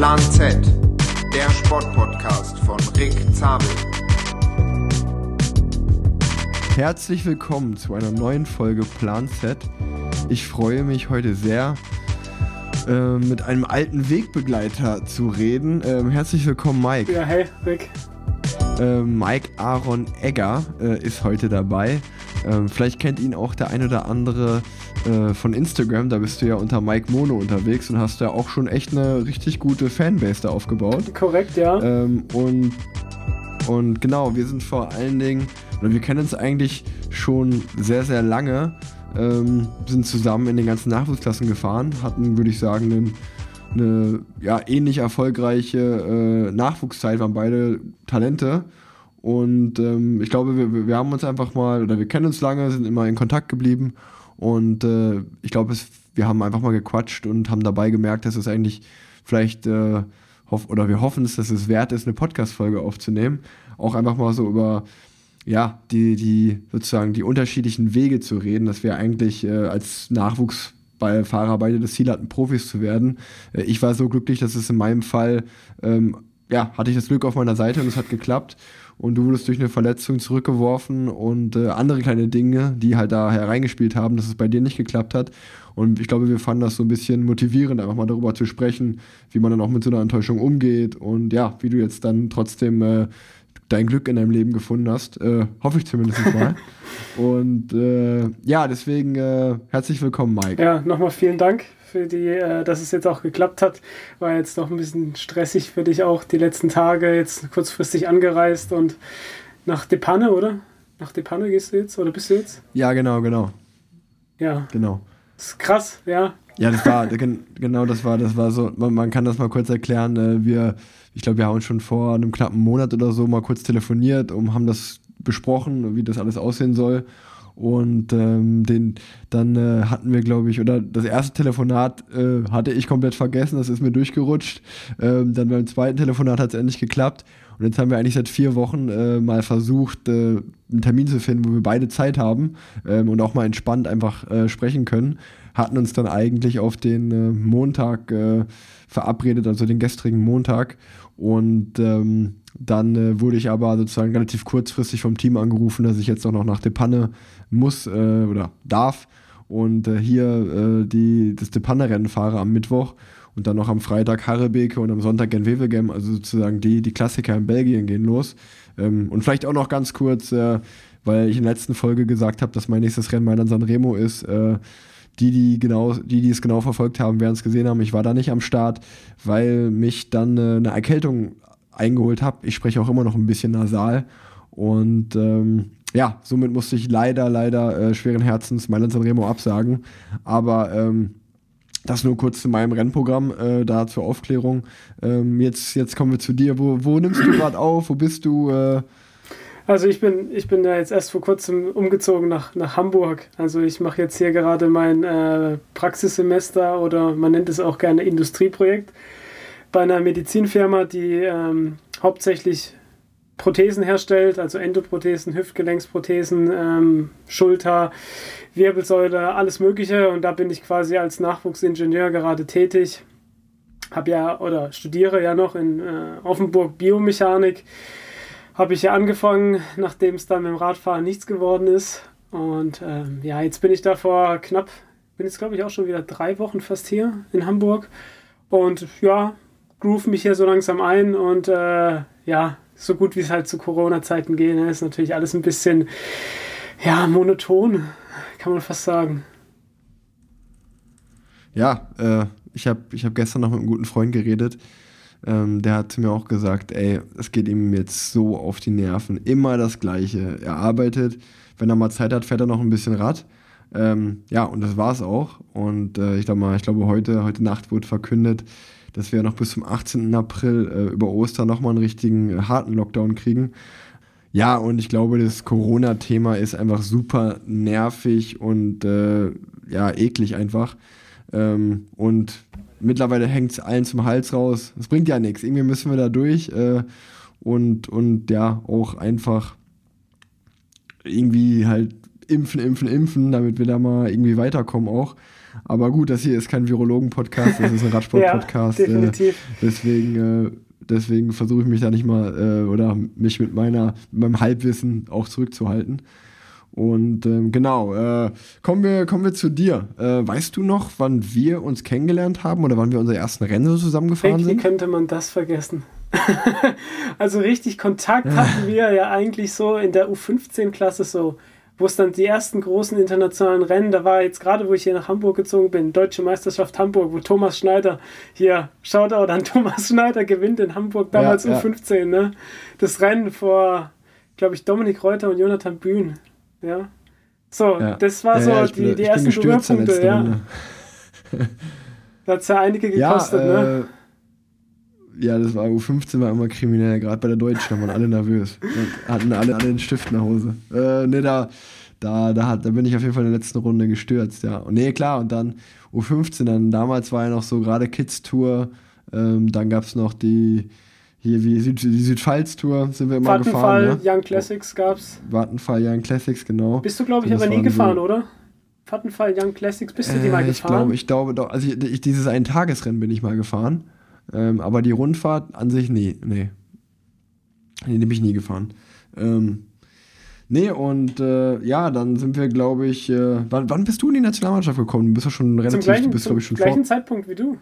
Plan Z, der Sportpodcast von Rick Zabel. Herzlich willkommen zu einer neuen Folge Plan Z. Ich freue mich heute sehr, äh, mit einem alten Wegbegleiter zu reden. Ähm, herzlich willkommen, Mike. Ja, hey, Rick. Äh, Mike Aaron Egger äh, ist heute dabei. Ähm, vielleicht kennt ihn auch der ein oder andere äh, von Instagram. Da bist du ja unter Mike Mono unterwegs und hast ja auch schon echt eine richtig gute Fanbase da aufgebaut. Korrekt, ja. Ähm, und, und genau, wir sind vor allen Dingen, oder wir kennen uns eigentlich schon sehr, sehr lange. Ähm, sind zusammen in den ganzen Nachwuchsklassen gefahren, hatten, würde ich sagen, einen eine ja, ähnlich erfolgreiche äh, Nachwuchszeit, waren beide Talente. Und ähm, ich glaube, wir, wir haben uns einfach mal, oder wir kennen uns lange, sind immer in Kontakt geblieben. Und äh, ich glaube, wir haben einfach mal gequatscht und haben dabei gemerkt, dass es eigentlich vielleicht, äh, hoff, oder wir hoffen es, dass es wert ist, eine Podcast-Folge aufzunehmen. Auch einfach mal so über, ja, die, die, sozusagen die unterschiedlichen Wege zu reden, dass wir eigentlich äh, als Nachwuchs bei Fahrer beide das Ziel hatten, Profis zu werden. Äh, ich war so glücklich, dass es in meinem Fall, ähm, ja, hatte ich das Glück auf meiner Seite und es hat geklappt. Und du wurdest durch eine Verletzung zurückgeworfen und äh, andere kleine Dinge, die halt da hereingespielt haben, dass es bei dir nicht geklappt hat. Und ich glaube, wir fanden das so ein bisschen motivierend, einfach mal darüber zu sprechen, wie man dann auch mit so einer Enttäuschung umgeht und ja, wie du jetzt dann trotzdem äh, dein Glück in deinem Leben gefunden hast. Äh, hoffe ich zumindest mal. Und äh, ja, deswegen äh, herzlich willkommen, Mike. Ja, nochmal vielen Dank für die, äh, dass es jetzt auch geklappt hat. War jetzt noch ein bisschen stressig für dich auch die letzten Tage, jetzt kurzfristig angereist und nach Depanne, oder? Nach Depanne gehst du jetzt oder bist du jetzt? Ja, genau, genau. Ja. Genau. Das ist krass, ja. Ja, das war, genau, das war, das war so, man, man kann das mal kurz erklären. Äh, wir, ich glaube, wir haben uns schon vor einem knappen Monat oder so mal kurz telefoniert und haben das besprochen, wie das alles aussehen soll. Und ähm, den, dann äh, hatten wir, glaube ich, oder das erste Telefonat äh, hatte ich komplett vergessen, das ist mir durchgerutscht. Ähm, dann beim zweiten Telefonat hat es endlich geklappt. Und jetzt haben wir eigentlich seit vier Wochen äh, mal versucht, äh, einen Termin zu finden, wo wir beide Zeit haben ähm, und auch mal entspannt einfach äh, sprechen können. Hatten uns dann eigentlich auf den äh, Montag verabredet, also den gestrigen Montag. Und ähm, dann äh, wurde ich aber sozusagen relativ kurzfristig vom Team angerufen, dass ich jetzt auch noch nach Depanne muss äh, oder darf und äh, hier äh, die, das Depanne-Rennen fahre am Mittwoch und dann noch am Freitag Harrebeke und am Sonntag gen Wevelgem, also sozusagen die, die Klassiker in Belgien gehen los. Ähm, und vielleicht auch noch ganz kurz, äh, weil ich in der letzten Folge gesagt habe, dass mein nächstes Rennen Mailand San Remo ist. Äh, die, die genau, die, die es genau verfolgt haben, werden es gesehen haben. Ich war da nicht am Start, weil mich dann äh, eine Erkältung eingeholt habe. Ich spreche auch immer noch ein bisschen nasal. Und ähm, ja, somit musste ich leider, leider äh, schweren Herzens Mailand Sanremo absagen. Aber ähm, das nur kurz zu meinem Rennprogramm, äh, da zur Aufklärung. Ähm, jetzt, jetzt kommen wir zu dir. Wo, wo nimmst du gerade auf? Wo bist du? Äh? Also ich bin, ich bin da jetzt erst vor kurzem umgezogen nach, nach Hamburg. Also ich mache jetzt hier gerade mein äh, Praxissemester oder man nennt es auch gerne Industrieprojekt bei einer Medizinfirma, die ähm, hauptsächlich Prothesen herstellt, also Endoprothesen, Hüftgelenksprothesen, ähm, Schulter, Wirbelsäule, alles Mögliche. Und da bin ich quasi als Nachwuchsingenieur gerade tätig. Habe ja oder studiere ja noch in äh, Offenburg Biomechanik. Habe ich ja angefangen, nachdem es dann mit dem Radfahren nichts geworden ist. Und ähm, ja, jetzt bin ich da vor knapp, bin jetzt glaube ich auch schon wieder drei Wochen fast hier in Hamburg. Und ja, groove mich hier so langsam ein und äh, ja, so gut wie es halt zu Corona-Zeiten geht, ne, ist natürlich alles ein bisschen ja, monoton, kann man fast sagen. Ja, äh, ich habe ich hab gestern noch mit einem guten Freund geredet. Ähm, der hat mir auch gesagt, ey, es geht ihm jetzt so auf die Nerven. Immer das Gleiche. Er arbeitet, wenn er mal Zeit hat, fährt er noch ein bisschen Rad. Ähm, ja, und das war es auch. Und äh, ich glaube mal, ich glaube, heute, heute Nacht wurde verkündet, dass wir noch bis zum 18. April äh, über Ostern nochmal einen richtigen äh, harten Lockdown kriegen. Ja, und ich glaube, das Corona-Thema ist einfach super nervig und äh, ja, eklig einfach. Ähm, und mittlerweile hängt es allen zum Hals raus. Es bringt ja nichts. Irgendwie müssen wir da durch äh, und, und ja, auch einfach irgendwie halt impfen, impfen, impfen, damit wir da mal irgendwie weiterkommen auch. Aber gut, das hier ist kein Virologen-Podcast, das ist ein Radsport-Podcast. ja, definitiv. Äh, deswegen, äh, deswegen versuche ich mich da nicht mal äh, oder mich mit meiner, mit meinem Halbwissen auch zurückzuhalten. Und ähm, genau, äh, kommen, wir, kommen wir zu dir. Äh, weißt du noch, wann wir uns kennengelernt haben oder wann wir unsere ersten Rennen so zusammengefahren sind? Wie könnte man das vergessen? also richtig Kontakt hatten wir ja eigentlich so in der U15-Klasse so, wo es dann die ersten großen internationalen Rennen, da war jetzt gerade, wo ich hier nach Hamburg gezogen bin, Deutsche Meisterschaft Hamburg, wo Thomas Schneider, hier, Shoutout an Thomas Schneider, gewinnt in Hamburg, damals ja, U15, ja. ne? Das Rennen vor, glaube ich, Dominik Reuter und Jonathan Bühn. Ja. So, ja. das war so die, bin, die ersten Berührpunkte, ja. da hat es ja einige gekostet, ja, ne? Ja, das war U15 war immer kriminell, gerade bei der Deutschen waren alle nervös. hatten alle, alle den Stift nach Hause. Äh, ne, da, da, da, hat, da bin ich auf jeden Fall in der letzten Runde gestürzt, ja. Und nee, klar, und dann U15, dann damals war ja noch so gerade Kids Tour, ähm, dann gab es noch die, hier wie Süd, die Südpfalz-Tour sind wir immer Vattenfall, gefahren. Ne? Young Classics gab's. Vattenfall, Young Classics, genau. Bist du, glaube ich, aber nie gefahren, so oder? Vattenfall, Young Classics, bist du die mal äh, gefahren? Ich glaube, ich glaube doch. Also ich, ich, dieses ein Tagesrennen bin ich mal gefahren. Ähm, aber die Rundfahrt an sich, nee, nee. Nee, die bin ich nie gefahren. Ähm, nee, und äh, ja, dann sind wir, glaube ich, äh, wann, wann bist du in die Nationalmannschaft gekommen? Du bist ja schon relativ, zum gleichen, bist, zum ich, schon gleichen Zeitpunkt wie du.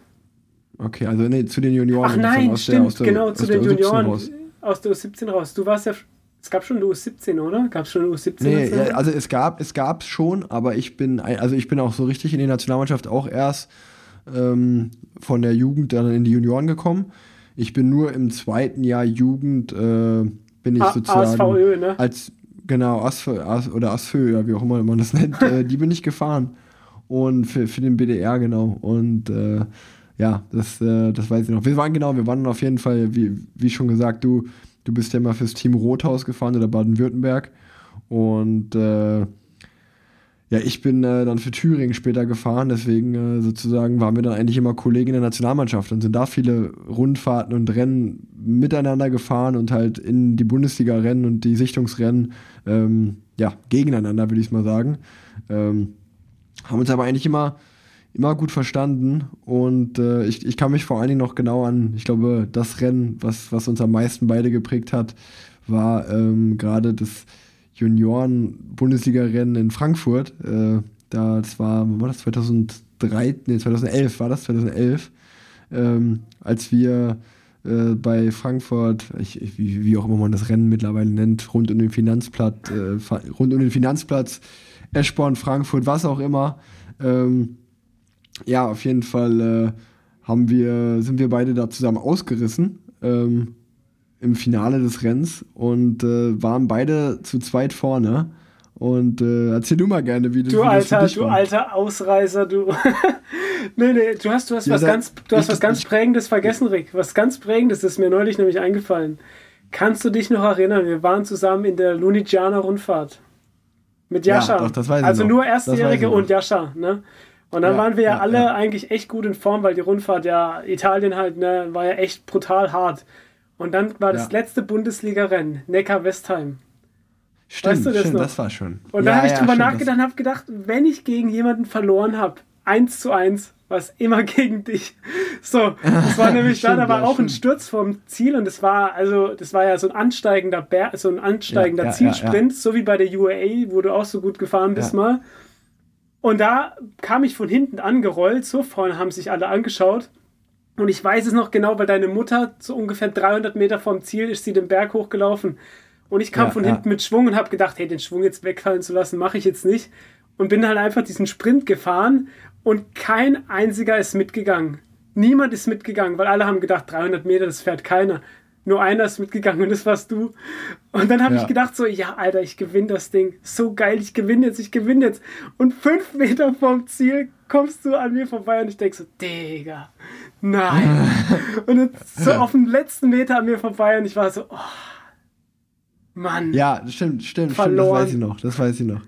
Okay, also nee, zu den Junioren. Ach nein, stimmt, der, genau, zu den Junioren raus. aus der U17 raus. Du warst ja, es gab schon eine U17, oder? Gab es schon eine U17? Nee, ja, also es gab es gab schon, aber ich bin, also ich bin auch so richtig in die Nationalmannschaft auch erst ähm, von der Jugend dann in die Junioren gekommen. Ich bin nur im zweiten Jahr Jugend, äh, bin ich A sozusagen ASVÖ, ne? als, genau, ASVÖ, AS, oder ASVÖ, ja, wie auch immer man das nennt, äh, die bin ich gefahren. Und für, für den BDR, genau. Und äh, ja, das, äh, das weiß ich noch. Wir waren genau, wir waren auf jeden Fall, wie, wie schon gesagt, du, du bist ja mal fürs Team Rothaus gefahren oder Baden-Württemberg. Und äh, ja, ich bin äh, dann für Thüringen später gefahren, deswegen äh, sozusagen waren wir dann eigentlich immer Kollegen in der Nationalmannschaft und sind da viele Rundfahrten und Rennen miteinander gefahren und halt in die Bundesliga-Rennen und die Sichtungsrennen, ähm, ja, gegeneinander, würde ich mal sagen. Ähm, haben uns aber eigentlich immer immer gut verstanden und äh, ich, ich kann mich vor allen Dingen noch genau an, ich glaube, das Rennen, was, was uns am meisten beide geprägt hat, war ähm, gerade das Junioren-Bundesliga-Rennen in Frankfurt. Äh, da, das war, wann war das? 2003, nee, 2011 war das, 2011, ähm, als wir äh, bei Frankfurt, ich, ich, wie, wie, auch immer man das Rennen mittlerweile nennt, rund um den Finanzplatz, äh, rund um den Finanzplatz, Eschborn, Frankfurt, was auch immer, ähm, ja, auf jeden Fall äh, haben wir, sind wir beide da zusammen ausgerissen ähm, im Finale des Rennens und äh, waren beide zu zweit vorne. Und äh, erzähl du mal gerne, wie, du, wie alter, das Du war. alter Ausreißer, du. nee, nee, du hast, du hast ja, was, ganz, du hast was ganz Prägendes vergessen, Rick. Was ganz Prägendes ist mir neulich nämlich eingefallen. Kannst du dich noch erinnern? Wir waren zusammen in der Lunigiana Rundfahrt. Mit Jascha. Ja, doch, das weiß ich also noch. nur Erstjährige und Jascha, ne? Und dann ja, waren wir ja, alle eigentlich echt gut in Form, weil die Rundfahrt ja, Italien halt, ne, war ja echt brutal hart. Und dann war das letzte Bundesliga-Rennen, Neckar-Westheim. Stimmt, weißt du das, stimmt, noch? das war schon. Und da habe ich drüber nachgedacht und habe gedacht, wenn ich gegen jemanden verloren habe, eins zu eins, war es immer gegen dich. So, das war nämlich stimmt, da, da war auch stimmt. ein Sturz vom Ziel und das war, also, das war ja so ein ansteigender Ber so ein ansteigender Zielsprint, so wie bei der UAE, wo du auch so gut gefahren bist mal. Und da kam ich von hinten angerollt, so vorne haben sich alle angeschaut. Und ich weiß es noch genau, weil deine Mutter so ungefähr 300 Meter vom Ziel ist sie den Berg hochgelaufen. Und ich kam ja, von ja. hinten mit Schwung und habe gedacht, hey, den Schwung jetzt wegfallen zu lassen, mache ich jetzt nicht. Und bin halt einfach diesen Sprint gefahren und kein einziger ist mitgegangen. Niemand ist mitgegangen, weil alle haben gedacht, 300 Meter, das fährt keiner nur einer ist mitgegangen und das warst du. Und dann habe ja. ich gedacht so, ja, Alter, ich gewinne das Ding. So geil, ich gewinne jetzt, ich gewinne jetzt. Und fünf Meter vom Ziel kommst du an mir vorbei und ich denke so, Digga, nein. und so auf dem letzten Meter an mir vorbei und ich war so, oh, Mann. Ja, stimmt, stimmt, verloren. stimmt, das weiß ich noch, das weiß ich noch.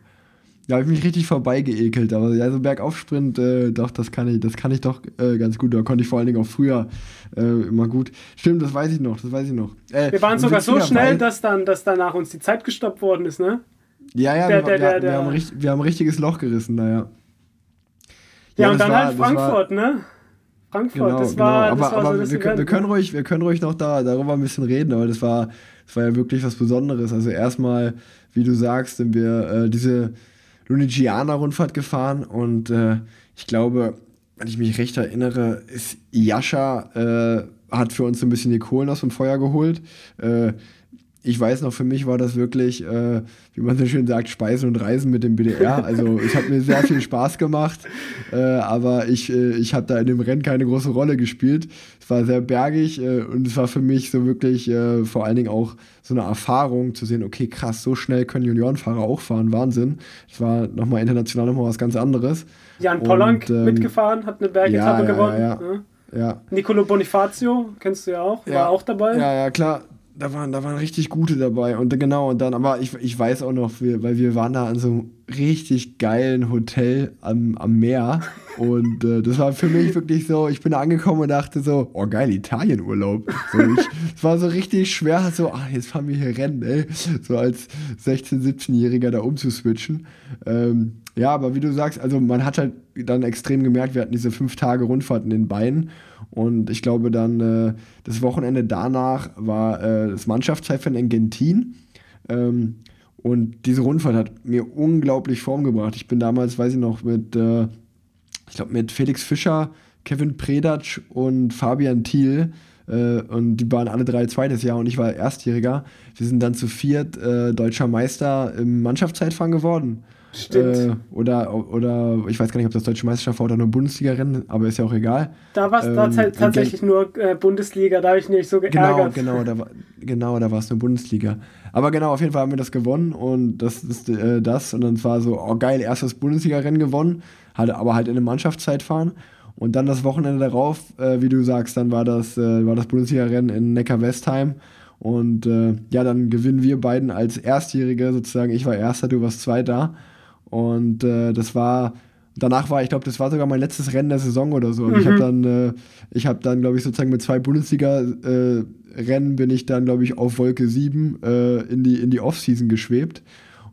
Da habe ich mich richtig vorbeigeekelt, aber ja, so Bergaufsprint, äh, doch, das kann ich, das kann ich doch äh, ganz gut. Da konnte ich vor allen Dingen auch früher äh, immer gut. Stimmt, das weiß ich noch, das weiß ich noch. Äh, wir waren sogar so schnell, dass dann, dass danach uns die Zeit gestoppt worden ist, ne? Ja, ja, Der- wir, der- wir, der- wir, haben, richt- wir haben ein richtiges Loch gerissen, naja. Ja, und das dann war- halt das war- Frankfurt, ne? Frankfurt, Genau, das war, genau. das aber, war aber so das wir, können, wir, können ne? ruhig, wir können ruhig noch da, darüber ein bisschen reden, aber das war, das war ja wirklich was Besonderes. Also erstmal, wie du sagst, sind wir äh, diese Lunigiana-Rundfahrt gefahren und äh, ich glaube, wenn ich mich recht erinnere, ist Jascha äh, hat für uns so ein bisschen die Kohlen aus dem Feuer geholt. Äh, ich weiß noch, für mich war das wirklich, äh, wie man so schön sagt, Speisen und Reisen mit dem BDR. Also es hat mir sehr viel Spaß gemacht, äh, aber ich, äh, ich habe da in dem Rennen keine große Rolle gespielt. Es war sehr bergig äh, und es war für mich so wirklich äh, vor allen Dingen auch so eine Erfahrung zu sehen, okay, krass, so schnell können Juniorenfahrer auch fahren, Wahnsinn. Es war nochmal international nochmal was ganz anderes. Jan Pollank Und, ähm, mitgefahren, hat eine Bergetappe ja, ja, gewonnen. ja. ne? Ja, Nicolo Bonifacio, kennst du ja auch, war Ja. auch dabei. Ja, ja, klar. Da waren, da waren richtig gute dabei. Und genau, und dann, aber ich, ich weiß auch noch, wir, weil wir waren da an so einem richtig geilen Hotel am, am Meer. Und äh, das war für mich wirklich so, ich bin da angekommen und dachte so, oh geil, Italienurlaub. So, ich, es war so richtig schwer, so, ah, jetzt fahren wir hier Rennen, ey. So als 16-, 17-Jähriger da umzuswitchen. Ähm, ja, aber wie du sagst, also man hat halt dann extrem gemerkt, wir hatten diese fünf Tage Rundfahrt in den Beinen. Und ich glaube dann, äh, das Wochenende danach war äh, das Mannschaftszeitfahren in Gentin. Ähm, und diese Rundfahrt hat mir unglaublich Form gebracht. Ich bin damals, weiß ich noch, mit, äh, ich glaube, mit Felix Fischer, Kevin Predatsch und Fabian Thiel. Äh, und die waren alle drei zweites Jahr und ich war Erstjähriger. Wir sind dann zu viert äh, deutscher Meister im Mannschaftszeitfahren geworden. Stimmt. Äh, oder, oder ich weiß gar nicht, ob das deutsche Meisterschaft war oder nur Bundesliga-Rennen, aber ist ja auch egal. Da war es ähm, tatsächlich nur äh, Bundesliga, da habe ich mich so Genau, geärgert. genau, da war, genau, da war es nur Bundesliga. Aber genau, auf jeden Fall haben wir das gewonnen und das ist äh, das. Und dann war so, oh geil, erstes Bundesliga-Rennen gewonnen, hatte aber halt in einem Mannschaftszeitfahren. Und dann das Wochenende darauf, äh, wie du sagst, dann war das, äh, war das Bundesliga-Rennen in Neckar-Westheim. Und äh, ja, dann gewinnen wir beiden als Erstjährige sozusagen. Ich war Erster, du warst Zweiter. Und äh, das war, danach war, ich glaube, das war sogar mein letztes Rennen der Saison oder so. Und Ich habe dann, äh, ich habe dann, glaube ich, sozusagen mit zwei Bundesliga-Rennen bin ich dann, glaube ich, auf Wolke 7 äh, in die, in die Offseason geschwebt.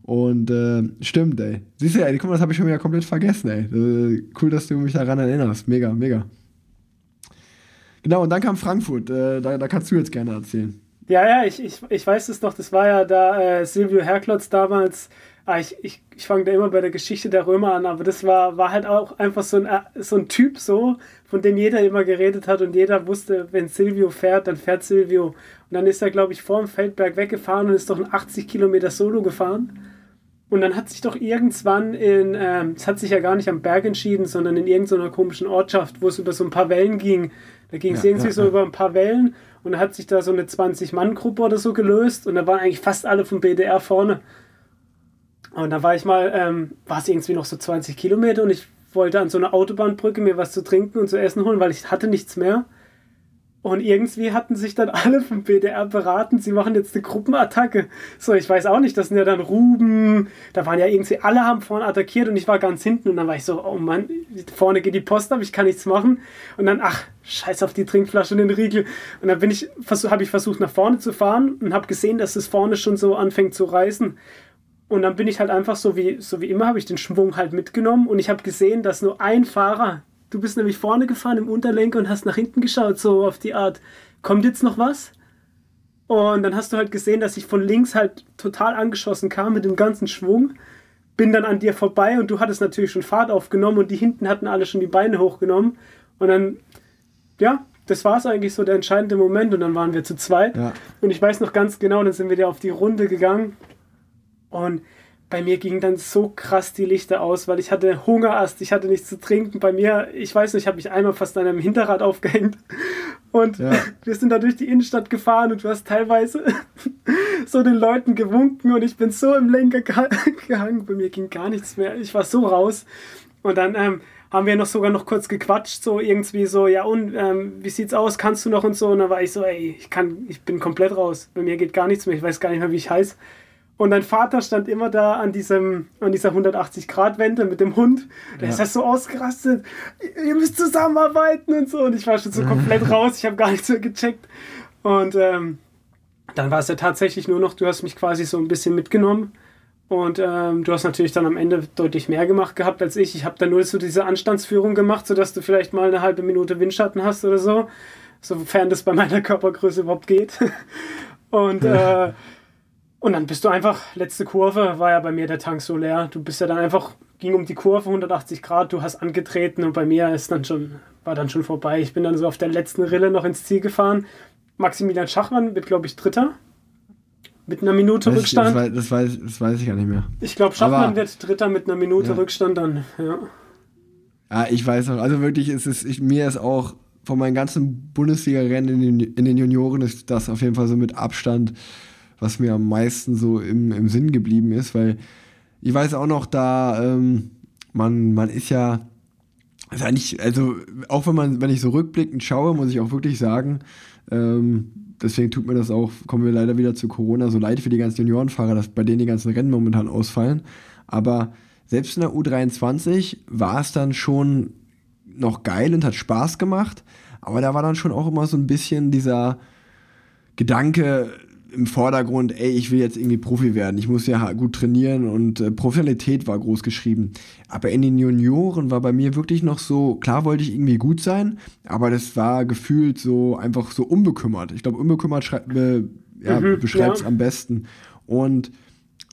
Und äh, stimmt, ey. Siehst du, ey, guck mal, das habe ich schon wieder komplett vergessen, ey. Äh, cool, dass du mich daran erinnerst. Mega, mega. Genau, und dann kam Frankfurt. Äh, da, da kannst du jetzt gerne erzählen. Ja, ja, ich, ich, ich weiß es noch, das war ja da äh, Silvio Herklotz damals. Ah, ich ich, ich fange da immer bei der Geschichte der Römer an, aber das war, war halt auch einfach so ein, äh, so ein Typ so, von dem jeder immer geredet hat und jeder wusste, wenn Silvio fährt, dann fährt Silvio. Und dann ist er, glaube ich, vor dem Feldberg weggefahren und ist doch ein 80 Kilometer Solo gefahren. Und dann hat sich doch irgendwann in, ähm, es hat sich ja gar nicht am Berg entschieden, sondern in irgendeiner komischen Ortschaft, wo es über so ein paar Wellen ging. Da ging es Ja, irgendwie ja, so ja. über ein paar Wellen und da hat sich da so eine 20-Mann-Gruppe oder so gelöst und da waren eigentlich fast alle vom BDR vorne. Und da war ich mal, ähm, war es irgendwie noch so 20 Kilometer und ich wollte an so einer Autobahnbrücke mir was zu trinken und zu essen holen, weil ich hatte nichts mehr. Und irgendwie hatten sich dann alle vom BDR beraten, sie machen jetzt eine Gruppenattacke. So, ich weiß auch nicht, das sind ja dann Ruben, da waren ja irgendwie, alle haben vorne attackiert und ich war ganz hinten und dann war ich so, oh Mann, vorne geht die Post ab, ich kann nichts machen. Und dann, ach, scheiß auf die Trinkflasche und den Riegel. Und dann ich, habe ich versucht nach vorne zu fahren und habe gesehen, dass es vorne schon so anfängt zu reißen. Und dann bin ich halt einfach so wie, so wie immer, habe ich den Schwung halt mitgenommen und ich habe gesehen, dass nur ein Fahrer, du bist nämlich vorne gefahren im Unterlenker und hast nach hinten geschaut, so auf die Art, kommt jetzt noch was? Und dann hast du halt gesehen, dass ich von links halt total angeschossen kam mit dem ganzen Schwung. Bin dann an dir vorbei und du hattest natürlich schon Fahrt aufgenommen und die hinten hatten alle schon die Beine hochgenommen. Und dann, ja, das war es eigentlich so der entscheidende Moment und dann waren wir zu zweit. Ja. Und ich weiß noch ganz genau, dann sind wir da auf die Runde gegangen und bei mir gingen dann so krass die Lichter aus, weil ich hatte Hungerast, ich hatte nichts zu trinken. Bei mir, ich weiß nicht, ich habe mich einmal fast an einem Hinterrad aufgehängt. Und Ja. wir sind da durch die Innenstadt gefahren und du hast teilweise so den Leuten gewunken und ich bin so im Lenker geha- gehangen. Bei mir ging gar nichts mehr. Ich war so raus. Und dann ähm, haben wir noch sogar noch kurz gequatscht, so irgendwie so, ja und ähm, wie sieht's aus? Kannst du noch und so? Und dann war ich so, ey, ich kann, ich bin komplett raus. Bei mir geht gar nichts mehr. Ich weiß gar nicht mehr, wie ich heiße. Und dein Vater stand immer da an diesem, an dieser 180-Grad-Wende mit dem Hund. Der Ja. ist halt so ausgerastet. Ihr müsst zusammenarbeiten und so. Und ich war schon so komplett raus. Ich habe gar nichts mehr gecheckt. Und ähm, dann war es ja tatsächlich nur noch, du hast mich quasi so ein bisschen mitgenommen. Und ähm, du hast natürlich dann am Ende deutlich mehr gemacht gehabt als ich. Ich habe dann nur so diese Anstandsführung gemacht, sodass du vielleicht mal eine halbe Minute Windschatten hast oder so. Sofern das bei meiner Körpergröße überhaupt geht. Und, ja. äh, und dann bist du einfach, letzte Kurve war ja bei mir der Tank so leer. Du bist ja dann einfach, ging um die Kurve 180 Grad, du hast angetreten und bei mir ist dann schon, war dann schon vorbei. Ich bin dann so auf der letzten Rille noch ins Ziel gefahren. Maximilian Schachmann wird, glaube ich, Dritter. Mit einer Minute weiß Rückstand. Ich, das, weiß, das, weiß, das weiß ich gar nicht mehr. Ich glaube, Schachmann wird Dritter mit einer Minute ja. Rückstand dann, ja. Ja, ich weiß noch. Also wirklich, ist es, ich, mir ist auch von meinen ganzen Bundesliga-Rennen in, in, den Junioren ist das auf jeden Fall so mit Abstand, was mir am meisten so im, im Sinn geblieben ist, weil ich weiß auch noch, da ähm, man, man ist ja, ist eigentlich, also auch wenn man, wenn ich so rückblickend schaue, muss ich auch wirklich sagen, ähm, deswegen tut mir das auch, kommen wir leider wieder zu Corona, so leid für die ganzen Juniorenfahrer, dass bei denen die ganzen Rennen momentan ausfallen. Aber selbst in der U23 war es dann schon noch geil und hat Spaß gemacht. Aber da war dann schon auch immer so ein bisschen dieser Gedanke im Vordergrund, ey, ich will jetzt irgendwie Profi werden, ich muss ja gut trainieren und äh, Professionalität war groß geschrieben. Aber in den Junioren war bei mir wirklich noch so, klar wollte ich irgendwie gut sein, aber das war gefühlt so einfach so unbekümmert. Ich glaube, unbekümmert äh, ja, mhm, beschreibt es ja. am besten. Und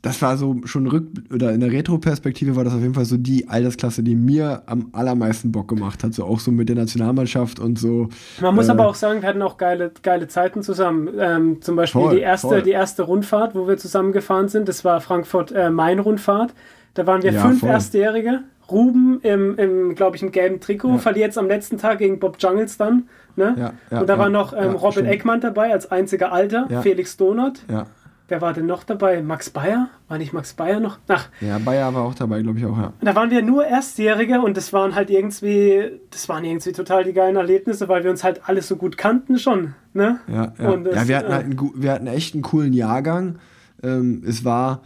das war so schon rück oder in der Retro-Perspektive war das auf jeden Fall so die Altersklasse, die mir am allermeisten Bock gemacht hat. So auch so mit der Nationalmannschaft und so. Man muss äh, aber auch sagen, wir hatten auch geile, geile Zeiten zusammen. Ähm, zum Beispiel voll, die, erste, die erste Rundfahrt, wo wir zusammen gefahren sind, das war Frankfurt-Main-Rundfahrt. Äh, da waren wir ja, fünf voll. Erstjährige. Ruben im, im glaube ich, im gelben Trikot, ja. verliert jetzt am letzten Tag gegen Bob Jungles dann. Ne? Ja, ja, und da war noch ähm, Robin stimmt. Eckmann dabei als einziger Alter, Felix Donat. Ja. Wer war denn noch dabei? Max Bayer? War nicht Max Bayer noch? Ach. Ja, Bayer war auch dabei, glaube ich auch, ja. Da waren wir nur Erstjährige und das waren halt irgendwie, das waren irgendwie total die geilen Erlebnisse, weil wir uns halt alle so gut kannten schon, ne? Ja, ja. Das, ja wir, hatten halt einen, wir hatten echt einen coolen Jahrgang. Ähm, es war,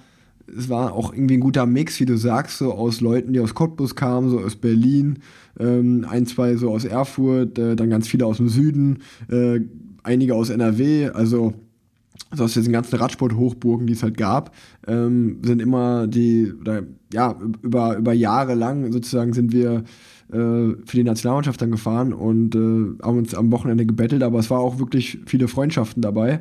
es war auch irgendwie ein guter Mix, wie du sagst, so aus Leuten, die aus Cottbus kamen, so aus Berlin, ähm, ein, zwei so aus Erfurt, äh, dann ganz viele aus dem Süden, äh, einige aus NRW, also also aus diesen ganzen Radsport-Hochburgen, die es halt gab, ähm, sind immer die, oder ja, über, über Jahre lang sozusagen sind wir äh, für die Nationalmannschaft dann gefahren und äh, haben uns am Wochenende gebettelt, aber es war auch wirklich viele Freundschaften dabei.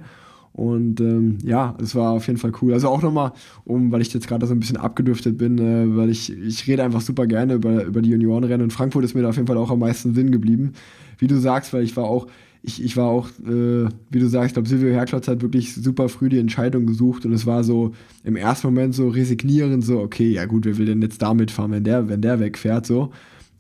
Und ähm, ja, es war auf jeden Fall cool. Also auch nochmal, um, weil ich jetzt gerade so ein bisschen abgedüftet bin, äh, weil ich, ich rede einfach super gerne über, über die Juniorenrennen und Frankfurt ist mir da auf jeden Fall auch am meisten Sinn geblieben. Wie du sagst, weil ich war auch, ich, ich war auch, äh, wie du sagst, ich glaube, Silvio Herklotz hat wirklich super früh die Entscheidung gesucht und es war so im ersten Moment so resignierend, so, okay, ja gut, wer will denn jetzt damit fahren, wenn der, wenn der wegfährt, so.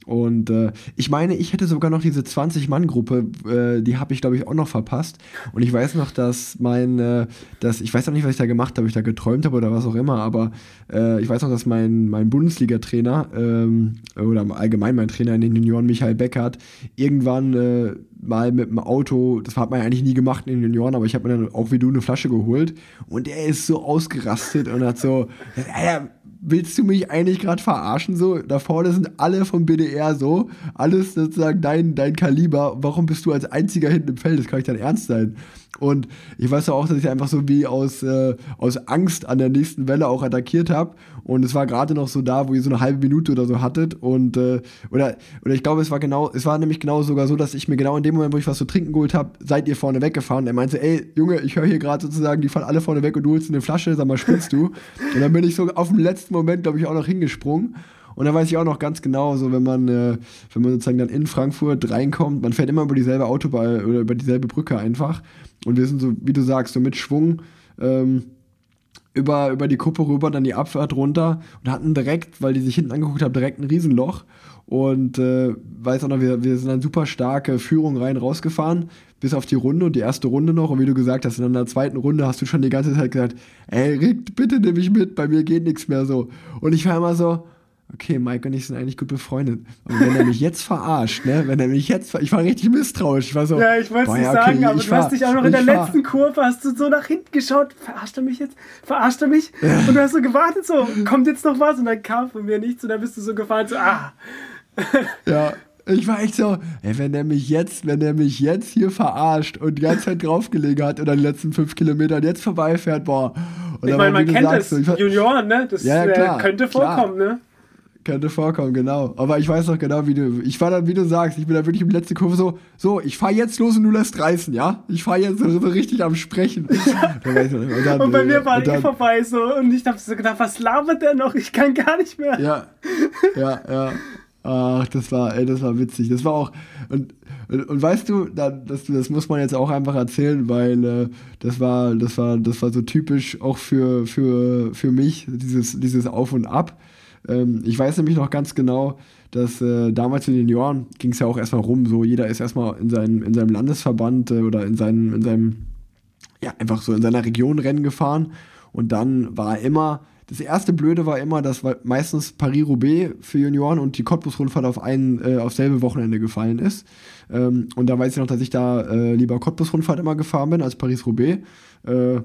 Und äh, ich meine, ich hätte sogar noch diese 20-Mann-Gruppe, äh, die habe ich, glaube ich, auch noch verpasst. Und ich weiß noch, dass mein, äh, dass, ich weiß auch nicht, was ich da gemacht habe, ich da geträumt habe oder was auch immer, aber äh, ich weiß noch, dass mein, mein Bundesliga-Trainer ähm, oder allgemein mein Trainer in den Junioren, Michael Beckert, irgendwann äh, mal mit dem Auto, das hat man ja eigentlich nie gemacht in den Junioren, aber ich habe mir dann auch wie du eine Flasche geholt und der ist so ausgerastet und hat so, Alter, willst du mich eigentlich gerade verarschen? So, da vorne sind alle vom BDR so, alles sozusagen dein, dein Kaliber. Warum bist du als einziger hinten im Feld? Das kann ich dann ernst sein. Und ich weiß auch, dass ich einfach so wie aus, äh, aus Angst an der nächsten Welle auch attackiert habe. Und es war gerade noch so da, wo ihr so eine halbe Minute oder so hattet. Und äh, oder, oder ich glaube, es war genau, es war nämlich genau sogar so, dass ich mir genau in dem Moment, wo ich was zu trinken geholt habe, seid ihr vorne weggefahren. Und er meinte, ey, Junge, ich höre hier gerade sozusagen, die fahren alle vorne weg und du holst eine Flasche, sag mal, spinnst du? und dann bin ich so auf dem letzten Moment, glaube ich, auch noch hingesprungen. Und da weiß ich auch noch ganz genau, so wenn man, äh, wenn man sozusagen dann in Frankfurt reinkommt, man fährt immer über dieselbe Autobahn oder über dieselbe Brücke einfach. Und wir sind so, wie du sagst, so mit Schwung ähm, über, über die Kuppe rüber, dann die Abfahrt runter und hatten direkt, weil die sich hinten angeguckt haben, direkt ein Riesenloch. Und äh, weiß auch noch, wir, wir sind dann super starke Führung rein rausgefahren, bis auf die Runde und die erste Runde noch. Und wie du gesagt hast, in der zweiten Runde hast du schon die ganze Zeit gesagt, ey, Rick, bitte nimm mich mit, bei mir geht nichts mehr so. Und ich war immer so, okay, Mike und ich sind eigentlich gut befreundet. Und wenn er mich jetzt verarscht, ne, wenn er mich jetzt, ich war richtig misstrauisch. Ich war so, ja, ich wollte es nicht okay, sagen, aber du fahr, hast dich auch noch in der fahr. letzten Kurve, hast du so nach hinten geschaut, verarscht er mich jetzt? Verarscht er mich? Und du hast so gewartet, so, kommt jetzt noch was? Und dann kam von mir nichts und dann bist du so gefahren, so, ah. Ja, ich war echt so, ey, wenn der mich jetzt, wenn der mich jetzt hier verarscht und die ganze Zeit draufgelegen hat oder die letzten fünf Kilometern jetzt vorbeifährt, boah, ich meine, man kennt sagst, es, Junioren, ne? Das ja, ja, klar, äh, könnte vorkommen, klar. ne? Könnte vorkommen, genau. Aber ich weiß noch genau, wie du. Ich war dann, wie du sagst, ich bin da wirklich im letzten Kurve so, so, ich fahr jetzt los und du lässt reißen, ja? Ich fahr jetzt so, so richtig am Sprechen. und, dann, und, bei mir war eh vorbei so und ich hab so gedacht, was labert der noch? Ich kann gar nicht mehr. Ja, ja, ja. Ach, das war, ey, das war witzig. Das war auch, und, und, und weißt du, das, das muss man jetzt auch einfach erzählen, weil äh, das war, das war, das war so typisch auch für, für, für mich, dieses, dieses Auf und Ab. Ähm, ich weiß nämlich noch ganz genau, dass äh, damals in den Jahren ging es ja auch erstmal rum, so jeder ist erstmal in, seinem in seinem Landesverband äh, oder in seinem, in seinem, ja, einfach so in seiner Region Rennen gefahren. Und dann war immer, das erste Blöde war immer, dass meistens Paris-Roubaix für Junioren und die Cottbus-Rundfahrt auf ein, äh, auf selbe Wochenende gefallen ist. Ähm, und da weiß ich noch, dass ich da äh, lieber Cottbus-Rundfahrt immer gefahren bin als Paris-Roubaix. Äh,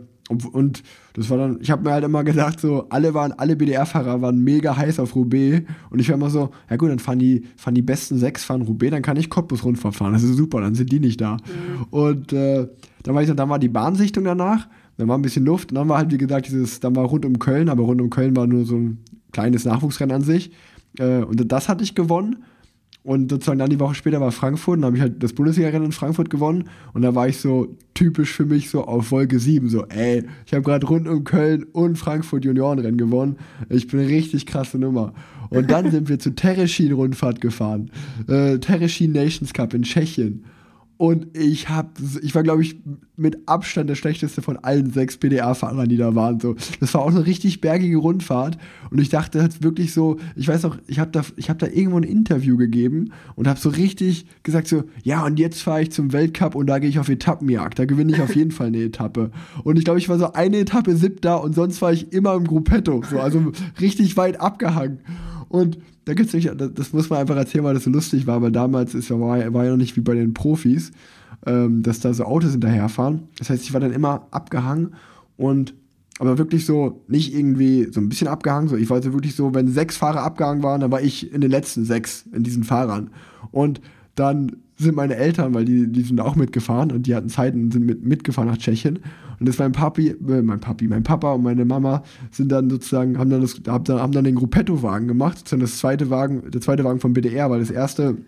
und das war dann, ich habe mir halt immer gedacht, so, alle waren, alle BDR-Fahrer waren mega heiß auf Roubaix. Und ich war immer so, ja gut, dann fahren die, fahren die besten sechs, fahren Roubaix, dann kann ich Cottbus Rundfahrt fahren. Das ist super, dann sind die nicht da. Mhm. Und äh, dann war ich dann war die Bahnsichtung danach, dann war ein bisschen Luft und dann war halt, wie gesagt, dieses, dann war rund um Köln, aber rund um Köln war nur so ein kleines Nachwuchsrennen an sich. Äh, und das hatte ich gewonnen. Und sozusagen dann die Woche später war Frankfurt, dann habe ich halt das Bundesliga-Rennen in Frankfurt gewonnen. Und da war ich so typisch für mich so auf Wolke 7, so, ey, ich habe gerade rund um Köln und Frankfurt Juniorenrennen gewonnen. Ich bin eine richtig krasse Nummer. Und dann sind wir zur Tereschin-Rundfahrt gefahren. Äh, Tereschin Nations Cup in Tschechien. Und ich hab, ich war, glaube ich, mit Abstand der schlechteste von allen sechs PDA-Fahrern, die da waren. So. Das war auch eine richtig bergige Rundfahrt. Und ich dachte halt wirklich so, ich weiß auch, ich habe da, hab da irgendwo ein Interview gegeben und habe so richtig gesagt so, ja, und jetzt fahre ich zum Weltcup und da gehe ich auf Etappenjagd. Da gewinne ich auf jeden Fall eine Etappe. Und ich glaube, ich war so eine Etappe siebter und sonst war ich immer im Gruppetto. So, also richtig weit abgehangen. Und da gibt's nicht, das muss man einfach erzählen, weil das so lustig war, weil damals ist, war, war ja noch nicht wie bei den Profis, ähm, dass da so Autos hinterherfahren. Das heißt, ich war dann immer abgehangen und aber wirklich so, nicht irgendwie so ein bisschen abgehangen, so ich war so wirklich so, wenn sechs Fahrer abgehangen waren, dann war ich in den letzten sechs in diesen Fahrern. Und dann sind meine Eltern, weil die, die sind auch mitgefahren und die hatten Zeit und sind mit, mitgefahren nach Tschechien. Und das mein Papi, äh, mein Papi, mein Papa und meine Mama sind dann sozusagen, haben dann, das, haben dann, haben dann den Gruppetto-Wagen gemacht, sozusagen das zweite Wagen, der zweite Wagen vom BDR, weil das erste,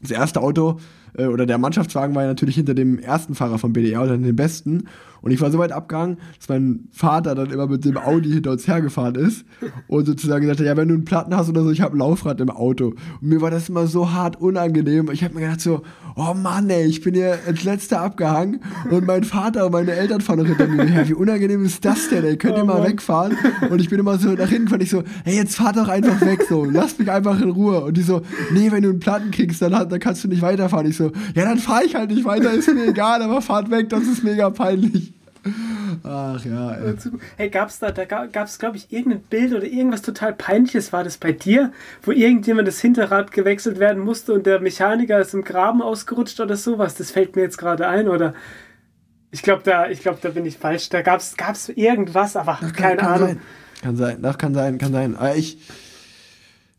das erste Auto äh, oder der Mannschaftswagen war ja natürlich hinter dem ersten Fahrer vom BDR oder dem besten. Und ich war so weit abgegangen, dass mein Vater dann immer mit dem Audi hinter uns hergefahren ist und sozusagen gesagt hat, ja, wenn du einen Platten hast oder so, ich habe ein Laufrad im Auto. Und mir war das immer so hart unangenehm. Ich habe mir gedacht so, oh Mann, ey, ich bin hier ins Letzte abgehangen und mein Vater und meine Eltern fahren noch hinter mir her. Wie unangenehm ist das denn, ey? Könnt ihr oh, mal Mann. wegfahren? Und ich bin immer so nach hinten, fand ich so, hey, jetzt fahr doch einfach weg, so, lass mich einfach in Ruhe. Und die so, nee, wenn du einen Platten kriegst, dann, dann kannst du nicht weiterfahren. Ich so, ja, dann fahr ich halt nicht weiter, ist mir egal, aber fahrt weg, das ist mega peinlich. Ach ja. Ey, hey, gab's da, da gab's, glaube ich, irgendein Bild oder irgendwas total Peinliches war das bei dir, wo irgendjemand das Hinterrad gewechselt werden musste und der Mechaniker ist im Graben ausgerutscht oder sowas? Das fällt mir jetzt gerade ein, oder? Ich glaube, da, glaub, da bin ich falsch. Da gab's, gab's irgendwas, aber Ach, keine kann, Ahnung. Sein. Kann sein, das kann sein, kann sein. Aber ich,